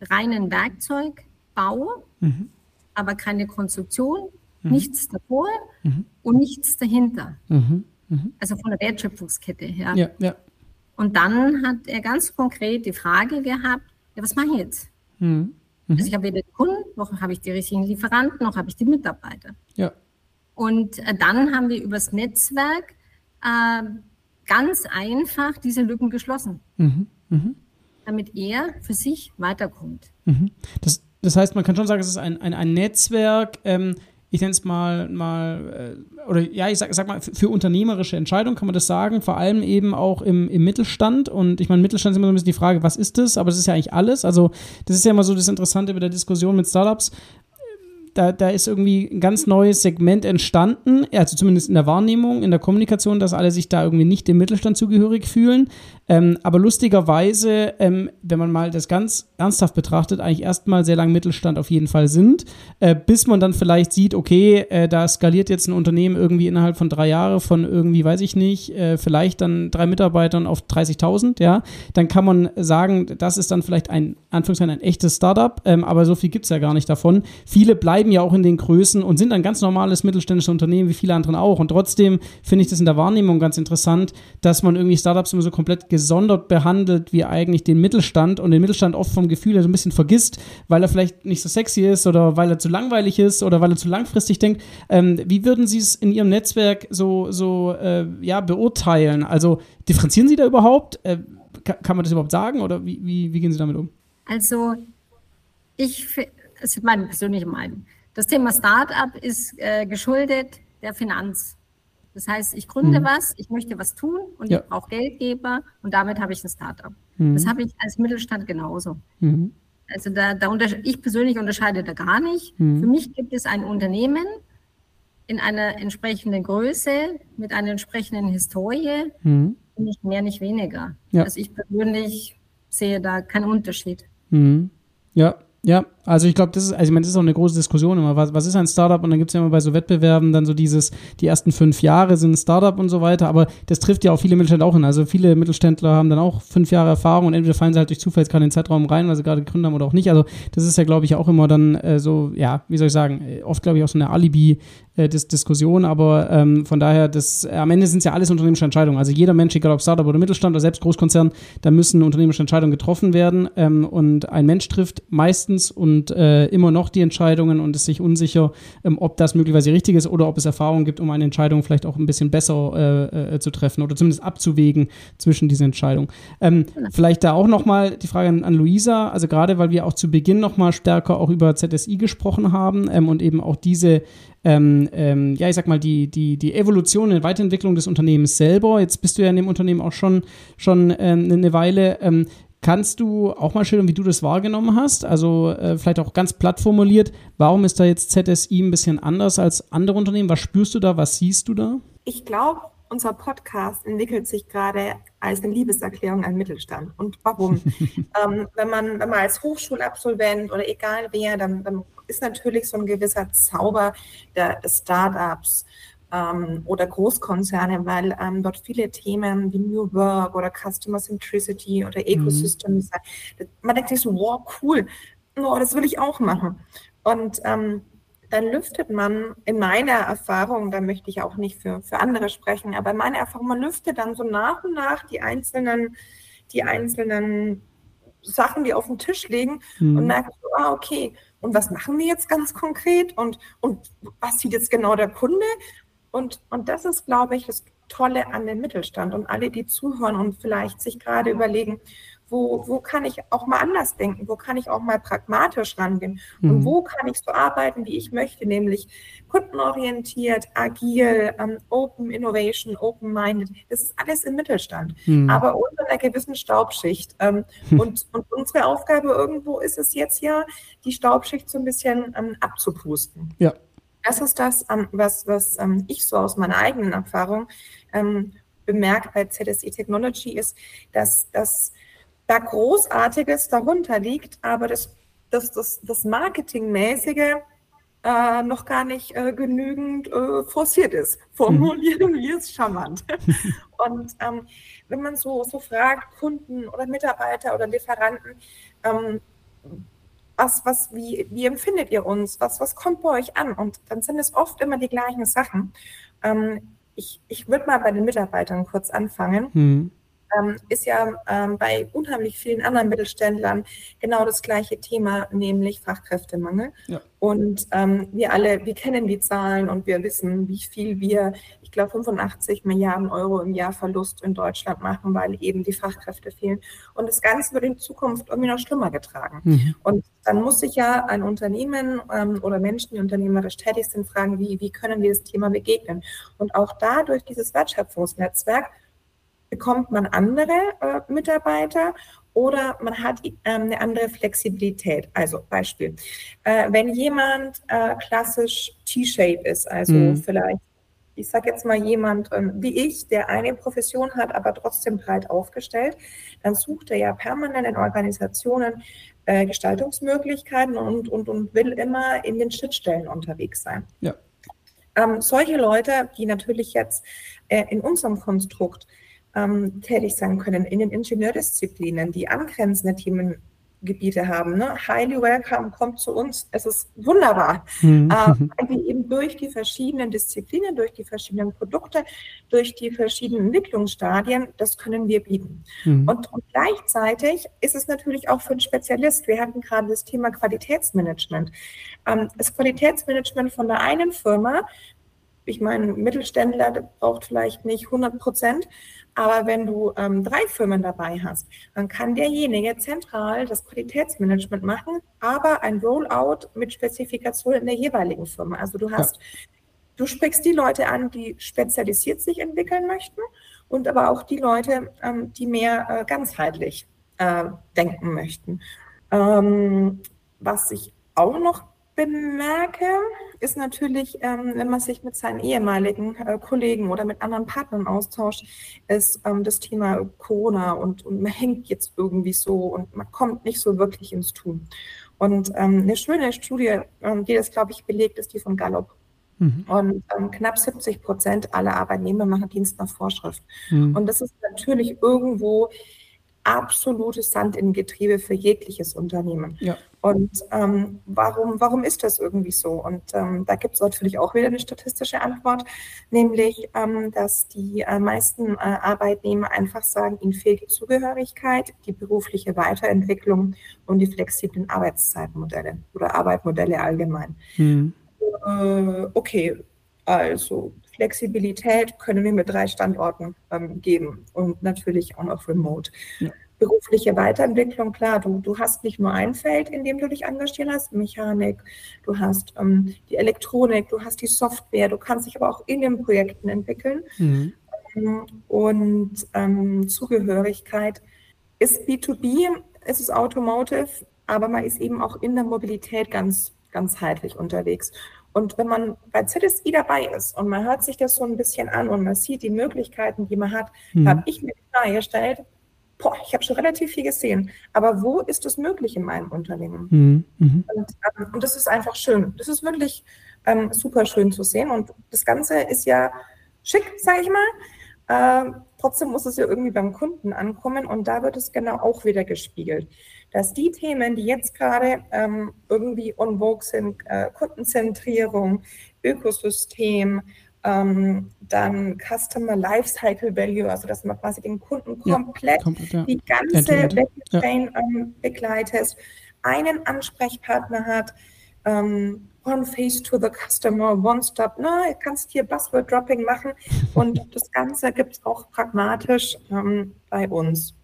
reinen Werkzeug Bau, mhm. aber keine Konstruktion, mhm. nichts davor mhm. und nichts dahinter. Mhm. Mhm. Also von der Wertschöpfungskette her. Ja, ja. Und dann hat er ganz konkret die Frage gehabt, ja, was mache ich jetzt? Also ich habe weder Kunden, noch habe ich die richtigen Lieferanten, noch habe ich die Mitarbeiter. Ja. Und äh, dann haben wir übers Netzwerk äh, ganz einfach diese Lücken geschlossen, mhm. Mhm. damit er für sich weiterkommt. Mhm. Das, das heißt, man kann schon sagen, es ist ein, ein, ein Netzwerk, ähm, ich nenne es mal, mal äh, oder ja, ich sag, sag mal, für, unternehmerische Entscheidungen kann man das sagen, vor allem eben auch im, im Mittelstand. Und ich meine, Mittelstand ist immer so ein bisschen die Frage, was ist das? Aber das ist ja eigentlich alles. Also, das ist ja immer so das Interessante bei der Diskussion mit Startups da, da ist irgendwie ein ganz neues Segment entstanden, also zumindest in der Wahrnehmung, in der Kommunikation, dass alle sich da irgendwie nicht dem Mittelstand zugehörig fühlen. Ähm, aber lustigerweise, ähm, wenn man mal das ganz ernsthaft betrachtet, eigentlich erstmal sehr lang Mittelstand auf jeden Fall sind, äh, bis man dann vielleicht sieht, okay, äh, da skaliert jetzt ein Unternehmen irgendwie innerhalb von drei Jahren von irgendwie, weiß ich nicht, äh, vielleicht dann drei Mitarbeitern auf 30.000, ja, dann kann man sagen, das ist dann vielleicht ein, Anführungszeichen, ein echtes Startup, ähm, aber so viel gibt es ja gar nicht davon. Viele bleiben ja auch in den Größen und sind ein ganz normales mittelständisches Unternehmen, wie viele andere auch. Und trotzdem finde ich das in der Wahrnehmung ganz interessant, dass man irgendwie Startups immer so komplett gesondert behandelt wie eigentlich den Mittelstand und den Mittelstand oft vom Gefühl her so ein bisschen vergisst, weil er vielleicht nicht so sexy ist oder weil er zu langweilig ist oder weil er zu langfristig denkt. Ähm, wie würden Sie es in Ihrem Netzwerk so, so äh, ja, beurteilen? Also differenzieren Sie da überhaupt? Äh, kann, kann man das überhaupt sagen oder wie, wie, wie gehen Sie damit um? Also ich, es ist meine persönliche Meinung. Das Thema Startup ist äh, geschuldet der Finanz. Das heißt, ich gründe mhm. was, ich möchte was tun und ja. ich brauche Geldgeber und damit habe ich ein Startup. Mhm. Das habe ich als Mittelstand genauso. Mhm. Also da, da ich persönlich unterscheide da gar nicht. Mhm. Für mich gibt es ein Unternehmen in einer entsprechenden Größe, mit einer entsprechenden Historie, mhm. nicht mehr, nicht weniger. Ja. Also ich persönlich sehe da keinen Unterschied. Mhm. Ja, ja, also ich glaube, das ist, also ich meine, das ist auch eine große Diskussion immer. Was, was ist ein Startup? Und dann gibt es ja immer bei so Wettbewerben dann so dieses, die ersten fünf Jahre sind ein Startup und so weiter, aber das trifft ja auch viele Mittelständler auch hin. Also viele Mittelständler haben dann auch fünf Jahre Erfahrung und entweder fallen sie halt durch Zufall gerade in den Zeitraum rein, weil sie gerade gegründet haben oder auch nicht. Also das ist ja, glaube ich, auch immer dann äh, so, ja, wie soll ich sagen, äh, oft, glaube ich, auch so eine Alibi- äh, Dis Diskussion, aber ähm, von daher, das, äh, am Ende sind es ja alles unternehmerische Entscheidungen. Also jeder Mensch, egal ob Startup oder Mittelstand oder selbst Großkonzern, da müssen unternehmerische Entscheidungen getroffen werden ähm, und ein Mensch trifft meistens und äh, immer noch die Entscheidungen und ist sich unsicher, ähm, ob das möglicherweise richtig ist oder ob es Erfahrungen gibt, um eine Entscheidung vielleicht auch ein bisschen besser äh, äh, zu treffen oder zumindest abzuwägen zwischen diesen Entscheidungen. Ähm, vielleicht da auch nochmal die Frage an, an Luisa, also gerade weil wir auch zu Beginn nochmal stärker auch über ZSI gesprochen haben ähm, und eben auch diese ähm, ähm, ja, ich sag mal, die, die, die Evolution, die Weiterentwicklung des Unternehmens selber. Jetzt bist du ja in dem Unternehmen auch schon, schon ähm, eine Weile. Kannst du auch mal schildern, wie du das wahrgenommen hast? Also äh, vielleicht auch ganz platt formuliert, warum ist da jetzt ZSI ein bisschen anders als andere Unternehmen? Was spürst du da? Was siehst du da? Ich glaube, unser Podcast entwickelt sich gerade als eine Liebeserklärung an Mittelstand. Und warum? (laughs) ähm, wenn, man, wenn man als Hochschulabsolvent oder egal wer, dann, dann ist natürlich so ein gewisser Zauber der, des Startups ähm, oder Großkonzerne, weil ähm, dort viele Themen wie New Work oder Customer Centricity oder mhm. Ecosystems, mhm. man denkt sich so, wow, cool, oh, das will ich auch machen. Und ähm, dann lüftet man in meiner Erfahrung, da möchte ich auch nicht für, für andere sprechen, aber in meiner Erfahrung, man lüftet dann so nach und nach die einzelnen, die einzelnen Sachen, die auf dem Tisch liegen mhm. und merkt, so, ah, okay, und was machen wir jetzt ganz konkret und, und was sieht jetzt genau der Kunde? Und, und das ist, glaube ich, das Tolle an dem Mittelstand und alle, die zuhören und vielleicht sich gerade überlegen, wo, wo kann ich auch mal anders denken, wo kann ich auch mal pragmatisch rangehen mhm. und wo kann ich so arbeiten, wie ich möchte, nämlich kundenorientiert, agil, um, Open Innovation, Open-Minded. Das ist alles im Mittelstand, mhm. aber unter einer gewissen Staubschicht. Ähm, mhm. und, und unsere Aufgabe irgendwo ist es jetzt ja, die Staubschicht so ein bisschen ähm, abzupusten. Ja. Das ist das, ähm, was, was ähm, ich so aus meiner eigenen Erfahrung ähm, bemerkt bei ZSE Technology ist, dass, dass da Großartiges darunter liegt, aber das, das, das, das Marketingmäßige äh, noch gar nicht äh, genügend äh, forciert ist. Formulieren mhm. wir es charmant. (laughs) Und ähm, wenn man so, so fragt, Kunden oder Mitarbeiter oder Lieferanten, ähm, was, was, wie, wie empfindet ihr uns? Was, was kommt bei euch an? Und dann sind es oft immer die gleichen Sachen. Ähm, ich ich würde mal bei den Mitarbeitern kurz anfangen. Mhm ähm, ist ja ähm, bei unheimlich vielen anderen Mittelständlern genau das gleiche Thema, nämlich Fachkräftemangel. Ja. Und ähm, wir alle, wir kennen die Zahlen und wir wissen, wie viel wir, ich glaube, 85 Milliarden Euro im Jahr Verlust in Deutschland machen, weil eben die Fachkräfte fehlen. Und das Ganze wird in Zukunft irgendwie noch schlimmer getragen. Mhm. Und dann muss sich ja ein Unternehmen ähm, oder Menschen, die unternehmerisch tätig sind, fragen, wie, wie können wir das Thema begegnen? Und auch da durch dieses Wertschöpfungsnetzwerk bekommt man andere äh, Mitarbeiter oder man hat äh, eine andere Flexibilität. Also Beispiel, äh, wenn jemand äh, klassisch T-Shape ist, also mhm. vielleicht, ich sage jetzt mal jemand ähm, wie ich, der eine Profession hat, aber trotzdem breit aufgestellt, dann sucht er ja permanent in Organisationen äh, Gestaltungsmöglichkeiten und, und, und will immer in den Schnittstellen unterwegs sein. Ja. Ähm, solche Leute, die natürlich jetzt äh, in unserem Konstrukt ähm, tätig sein können in den Ingenieurdisziplinen, die angrenzende Themengebiete haben. Ne? Highly welcome, kommt zu uns. Es ist wunderbar, mhm. äh, (laughs) weil wir eben durch die verschiedenen Disziplinen, durch die verschiedenen Produkte, durch die verschiedenen Entwicklungsstadien, das können wir bieten. Mhm. Und, und gleichzeitig ist es natürlich auch für einen Spezialist, wir hatten gerade das Thema Qualitätsmanagement. Ähm, das Qualitätsmanagement von der einen Firma ich meine, Mittelständler braucht vielleicht nicht 100 Prozent, aber wenn du ähm, drei Firmen dabei hast, dann kann derjenige zentral das Qualitätsmanagement machen, aber ein Rollout mit Spezifikation in der jeweiligen Firma. Also du hast, ja. du sprichst die Leute an, die spezialisiert sich entwickeln möchten und aber auch die Leute, ähm, die mehr äh, ganzheitlich äh, denken möchten. Ähm, was ich auch noch bemerke, ist natürlich, ähm, wenn man sich mit seinen ehemaligen äh, Kollegen oder mit anderen Partnern austauscht, ist ähm, das Thema Corona und, und man hängt jetzt irgendwie so und man kommt nicht so wirklich ins Tun. Und ähm, eine schöne Studie, ähm, die das, glaube ich, belegt, ist die von Gallup. Mhm. Und ähm, knapp 70 Prozent aller Arbeitnehmer machen Dienst nach Vorschrift. Mhm. Und das ist natürlich irgendwo absolutes Sand in Getriebe für jegliches Unternehmen. Ja. Und ähm, warum, warum ist das irgendwie so? Und ähm, da gibt es natürlich auch wieder eine statistische Antwort, nämlich, ähm, dass die äh, meisten äh, Arbeitnehmer einfach sagen, ihnen fehlt die Zugehörigkeit, die berufliche Weiterentwicklung und die flexiblen Arbeitszeitmodelle oder Arbeitmodelle allgemein. Mhm. Äh, okay, also Flexibilität können wir mit drei Standorten ähm, geben und natürlich auch noch remote. Ja. Berufliche Weiterentwicklung, klar, du, du hast nicht nur ein Feld, in dem du dich engagieren hast, Mechanik, du hast ähm, die Elektronik, du hast die Software, du kannst dich aber auch in den Projekten entwickeln. Mhm. Ähm, und ähm, Zugehörigkeit ist B2B, es ist Automotive, aber man ist eben auch in der Mobilität ganz ganzheitlich unterwegs. Und wenn man bei ZSI dabei ist und man hört sich das so ein bisschen an und man sieht die Möglichkeiten, die man hat, mhm. habe ich mir die Frage gestellt, boah, ich habe schon relativ viel gesehen, aber wo ist das möglich in meinem Unternehmen? Mhm. Mhm. Und, ähm, und, das ist einfach schön. Das ist wirklich ähm, super schön zu sehen. Und das Ganze ist ja schick, sage ich mal. Äh, trotzdem muss es ja irgendwie beim Kunden ankommen und da wird es genau auch wieder gespiegelt dass die Themen, die jetzt gerade ähm, irgendwie on vogue sind, äh, Kundenzentrierung, Ökosystem, ähm, dann Customer Lifecycle Value, also dass man quasi den Kunden komplett, ja, komplett ja. die ganze Value Chain ähm, begleitet, einen Ansprechpartner hat, ähm, One Face to the Customer, One Stop, na, du kannst hier Buzzword Dropping machen und das Ganze gibt es auch pragmatisch ähm, bei uns.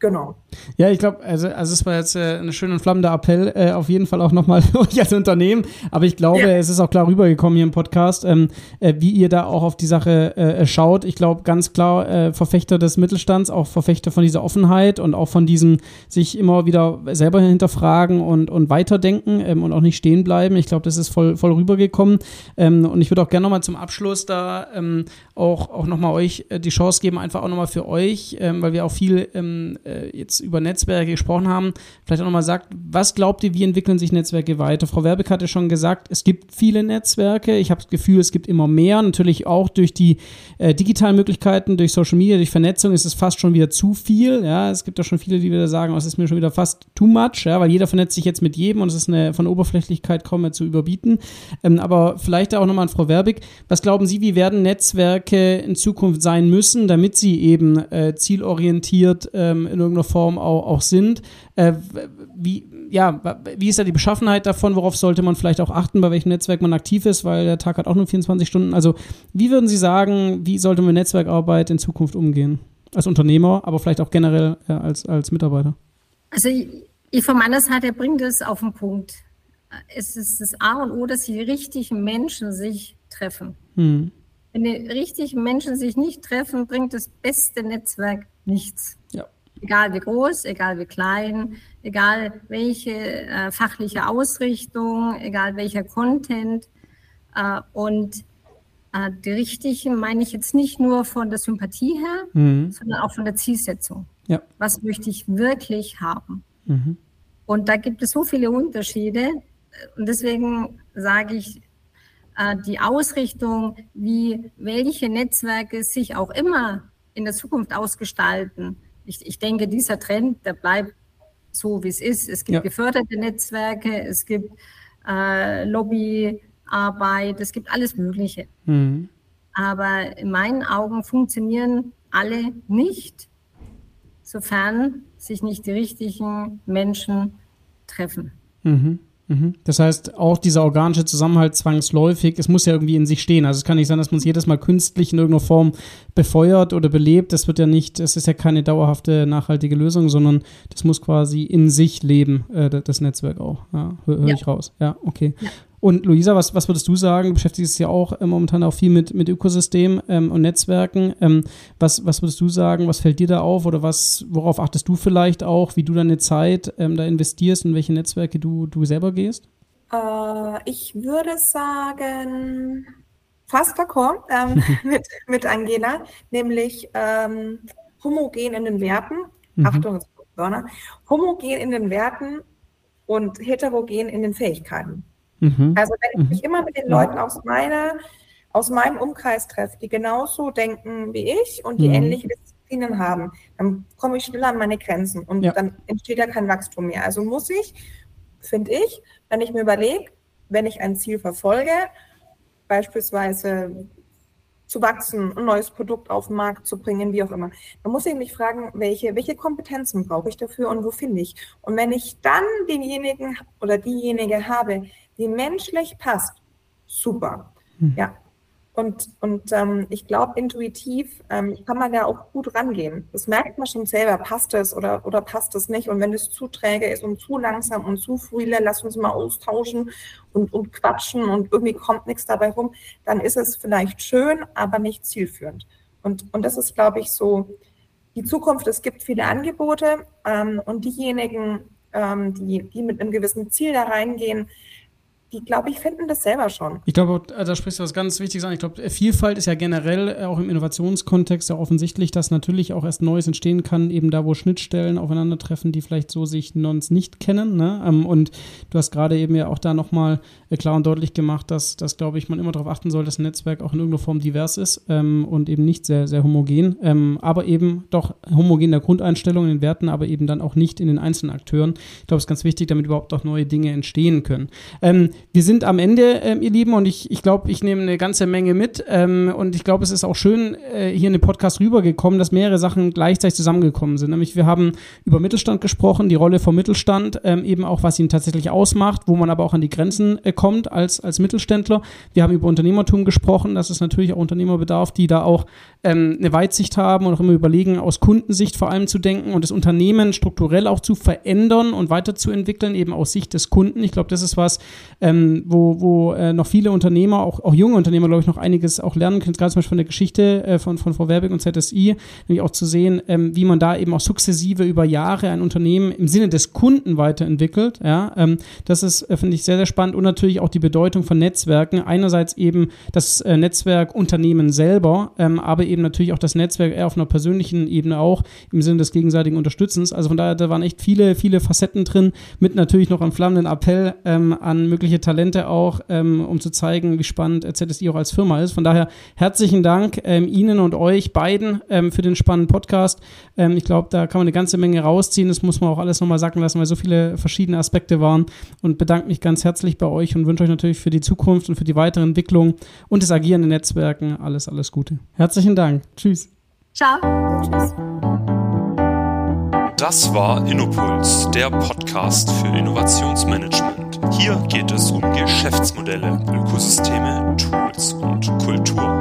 Genau. Ja, ich glaube, also, also es war jetzt äh, ein schöner und flammender Appell, äh, auf jeden Fall auch nochmal (laughs) euch als Unternehmen. Aber ich glaube, ja. es ist auch klar rübergekommen hier im Podcast, ähm, äh, wie ihr da auch auf die Sache äh, schaut. Ich glaube, ganz klar äh, Verfechter des Mittelstands, auch Verfechter von dieser Offenheit und auch von diesem sich immer wieder selber hinterfragen und, und weiterdenken ähm, und auch nicht stehen bleiben. Ich glaube, das ist voll, voll rübergekommen. Ähm, und ich würde auch gerne nochmal zum Abschluss da ähm, auch, auch nochmal euch äh, die Chance geben, einfach auch nochmal für euch, ähm, weil wir auch viel ähm, äh, jetzt über Netzwerke gesprochen haben, vielleicht auch nochmal sagt, was glaubt ihr, wie entwickeln sich Netzwerke weiter? Frau Werbeck hatte schon gesagt, es gibt viele Netzwerke. Ich habe das Gefühl, es gibt immer mehr. Natürlich auch durch die äh, digitalen Möglichkeiten, durch Social Media, durch Vernetzung ist es fast schon wieder zu viel. Ja, es gibt auch schon viele, die wieder sagen, oh, es ist mir schon wieder fast too much, ja, weil jeder vernetzt sich jetzt mit jedem und es ist eine von Oberflächlichkeit kaum mehr zu überbieten. Ähm, aber vielleicht auch nochmal an Frau Werbeck. Was glauben Sie, wie werden Netzwerke in Zukunft sein müssen, damit sie eben äh, zielorientiert ähm, in irgendeiner Form auch, auch sind. Äh, wie, ja, wie ist da die Beschaffenheit davon? Worauf sollte man vielleicht auch achten, bei welchem Netzwerk man aktiv ist, weil der Tag hat auch nur 24 Stunden. Also, wie würden Sie sagen, wie sollte man mit Netzwerkarbeit in Zukunft umgehen? Als Unternehmer, aber vielleicht auch generell äh, als, als Mitarbeiter? Also, ich, ich von meiner Seite bringe das auf den Punkt. Es ist das A und O, dass die richtigen Menschen sich treffen. Hm. Wenn die richtigen Menschen sich nicht treffen, bringt das beste Netzwerk nichts. Egal wie groß, egal wie klein, egal welche äh, fachliche Ausrichtung, egal welcher Content. Äh, und äh, die richtigen meine ich jetzt nicht nur von der Sympathie her, mhm. sondern auch von der Zielsetzung. Ja. Was möchte ich wirklich haben? Mhm. Und da gibt es so viele Unterschiede. Und deswegen sage ich, äh, die Ausrichtung, wie welche Netzwerke sich auch immer in der Zukunft ausgestalten, ich, ich denke, dieser Trend, der bleibt so, wie es ist. Es gibt ja. geförderte Netzwerke, es gibt äh, Lobbyarbeit, es gibt alles Mögliche. Mhm. Aber in meinen Augen funktionieren alle nicht, sofern sich nicht die richtigen Menschen treffen. Mhm. Mhm. Das heißt, auch dieser organische Zusammenhalt zwangsläufig, es muss ja irgendwie in sich stehen. Also es kann nicht sein, dass man es jedes Mal künstlich in irgendeiner Form befeuert oder belebt. Das wird ja nicht, das ist ja keine dauerhafte, nachhaltige Lösung, sondern das muss quasi in sich leben, äh, das Netzwerk auch. Ja, höre hör ja. ich raus. Ja, okay. Ja. Und Luisa, was, was würdest du sagen? Du beschäftigst dich ja auch äh, momentan auch viel mit, mit Ökosystem ähm, und Netzwerken. Ähm, was, was würdest du sagen? Was fällt dir da auf? Oder was, worauf achtest du vielleicht auch, wie du deine Zeit ähm, da investierst und welche Netzwerke du, du selber gehst? Äh, ich würde sagen, fast d'accord ähm, (laughs) mit, mit Angela, nämlich ähm, homogen in den Werten. Mhm. Achtung, Burner. Homogen in den Werten und heterogen in den Fähigkeiten. Mhm. Also wenn ich mich immer mit den Leuten aus meiner, aus meinem Umkreis treffe, die genauso denken wie ich und die mhm. ähnliche Disziplinen haben, dann komme ich schneller an meine Grenzen und ja. dann entsteht ja kein Wachstum mehr. Also muss ich, finde ich, wenn ich mir überlege, wenn ich ein Ziel verfolge, beispielsweise zu wachsen, ein neues Produkt auf den Markt zu bringen, wie auch immer. Da muss ich mich fragen, welche, welche Kompetenzen brauche ich dafür und wo finde ich? Und wenn ich dann denjenigen oder diejenige habe, die menschlich passt, super. Hm. Ja, und, und ähm, ich glaube, intuitiv ähm, kann man da auch gut rangehen. Das merkt man schon selber, passt es oder, oder passt es nicht. Und wenn es zu träge ist und zu langsam und zu viele, lass uns mal austauschen und, und quatschen und irgendwie kommt nichts dabei rum, dann ist es vielleicht schön, aber nicht zielführend. Und, und das ist, glaube ich, so die Zukunft. Es gibt viele Angebote ähm, und diejenigen, ähm, die, die mit einem gewissen Ziel da reingehen, die, glaube ich, finden das selber schon. Ich glaube, äh, da sprichst du was ganz Wichtiges an. Ich glaube, Vielfalt ist ja generell äh, auch im Innovationskontext ja offensichtlich, dass natürlich auch erst Neues entstehen kann, eben da, wo Schnittstellen aufeinandertreffen, die vielleicht so sich sonst nicht kennen. Ne? Ähm, und du hast gerade eben ja auch da nochmal äh, klar und deutlich gemacht, dass, dass glaube ich, man immer darauf achten soll, dass ein Netzwerk auch in irgendeiner Form divers ist ähm, und eben nicht sehr, sehr homogen, ähm, aber eben doch homogen in der Grundeinstellung, in den Werten, aber eben dann auch nicht in den einzelnen Akteuren. Ich glaube, es ist ganz wichtig, damit überhaupt auch neue Dinge entstehen können. Ähm, wir sind am Ende, ähm, ihr Lieben, und ich, ich glaube, ich nehme eine ganze Menge mit. Ähm, und ich glaube, es ist auch schön äh, hier in dem Podcast rübergekommen, dass mehrere Sachen gleichzeitig zusammengekommen sind. Nämlich wir haben über Mittelstand gesprochen, die Rolle vom Mittelstand, ähm, eben auch, was ihn tatsächlich ausmacht, wo man aber auch an die Grenzen äh, kommt als, als Mittelständler. Wir haben über Unternehmertum gesprochen, dass es natürlich auch Unternehmer bedarf, die da auch ähm, eine Weitsicht haben und auch immer überlegen, aus Kundensicht vor allem zu denken und das Unternehmen strukturell auch zu verändern und weiterzuentwickeln, eben aus Sicht des Kunden. Ich glaube, das ist was, ähm, wo, wo äh, noch viele Unternehmer, auch, auch junge Unternehmer, glaube ich, noch einiges auch lernen können, gerade zum Beispiel von der Geschichte äh, von, von Frau Werbig und ZSI, nämlich auch zu sehen, ähm, wie man da eben auch sukzessive über Jahre ein Unternehmen im Sinne des Kunden weiterentwickelt. Ja, ähm, das ist, äh, finde ich, sehr, sehr spannend und natürlich auch die Bedeutung von Netzwerken. Einerseits eben das äh, Netzwerk Unternehmen selber, ähm, aber eben natürlich auch das Netzwerk eher auf einer persönlichen Ebene auch im Sinne des gegenseitigen Unterstützens. Also von daher, da waren echt viele, viele Facetten drin, mit natürlich noch einem flammenden Appell ähm, an mögliche Talente auch, ähm, um zu zeigen, wie spannend ZSI auch als Firma ist. Von daher herzlichen Dank ähm, Ihnen und euch beiden ähm, für den spannenden Podcast. Ähm, ich glaube, da kann man eine ganze Menge rausziehen. Das muss man auch alles nochmal sacken lassen, weil so viele verschiedene Aspekte waren. Und bedanke mich ganz herzlich bei euch und wünsche euch natürlich für die Zukunft und für die weitere Entwicklung und das Agieren in Netzwerken alles, alles Gute. Herzlichen Dank. Tschüss. Ciao. Tschüss. Das war Innopuls, der Podcast für Innovationsmanagement. Hier geht es um Geschäftsmodelle, Ökosysteme, Tools und Kultur.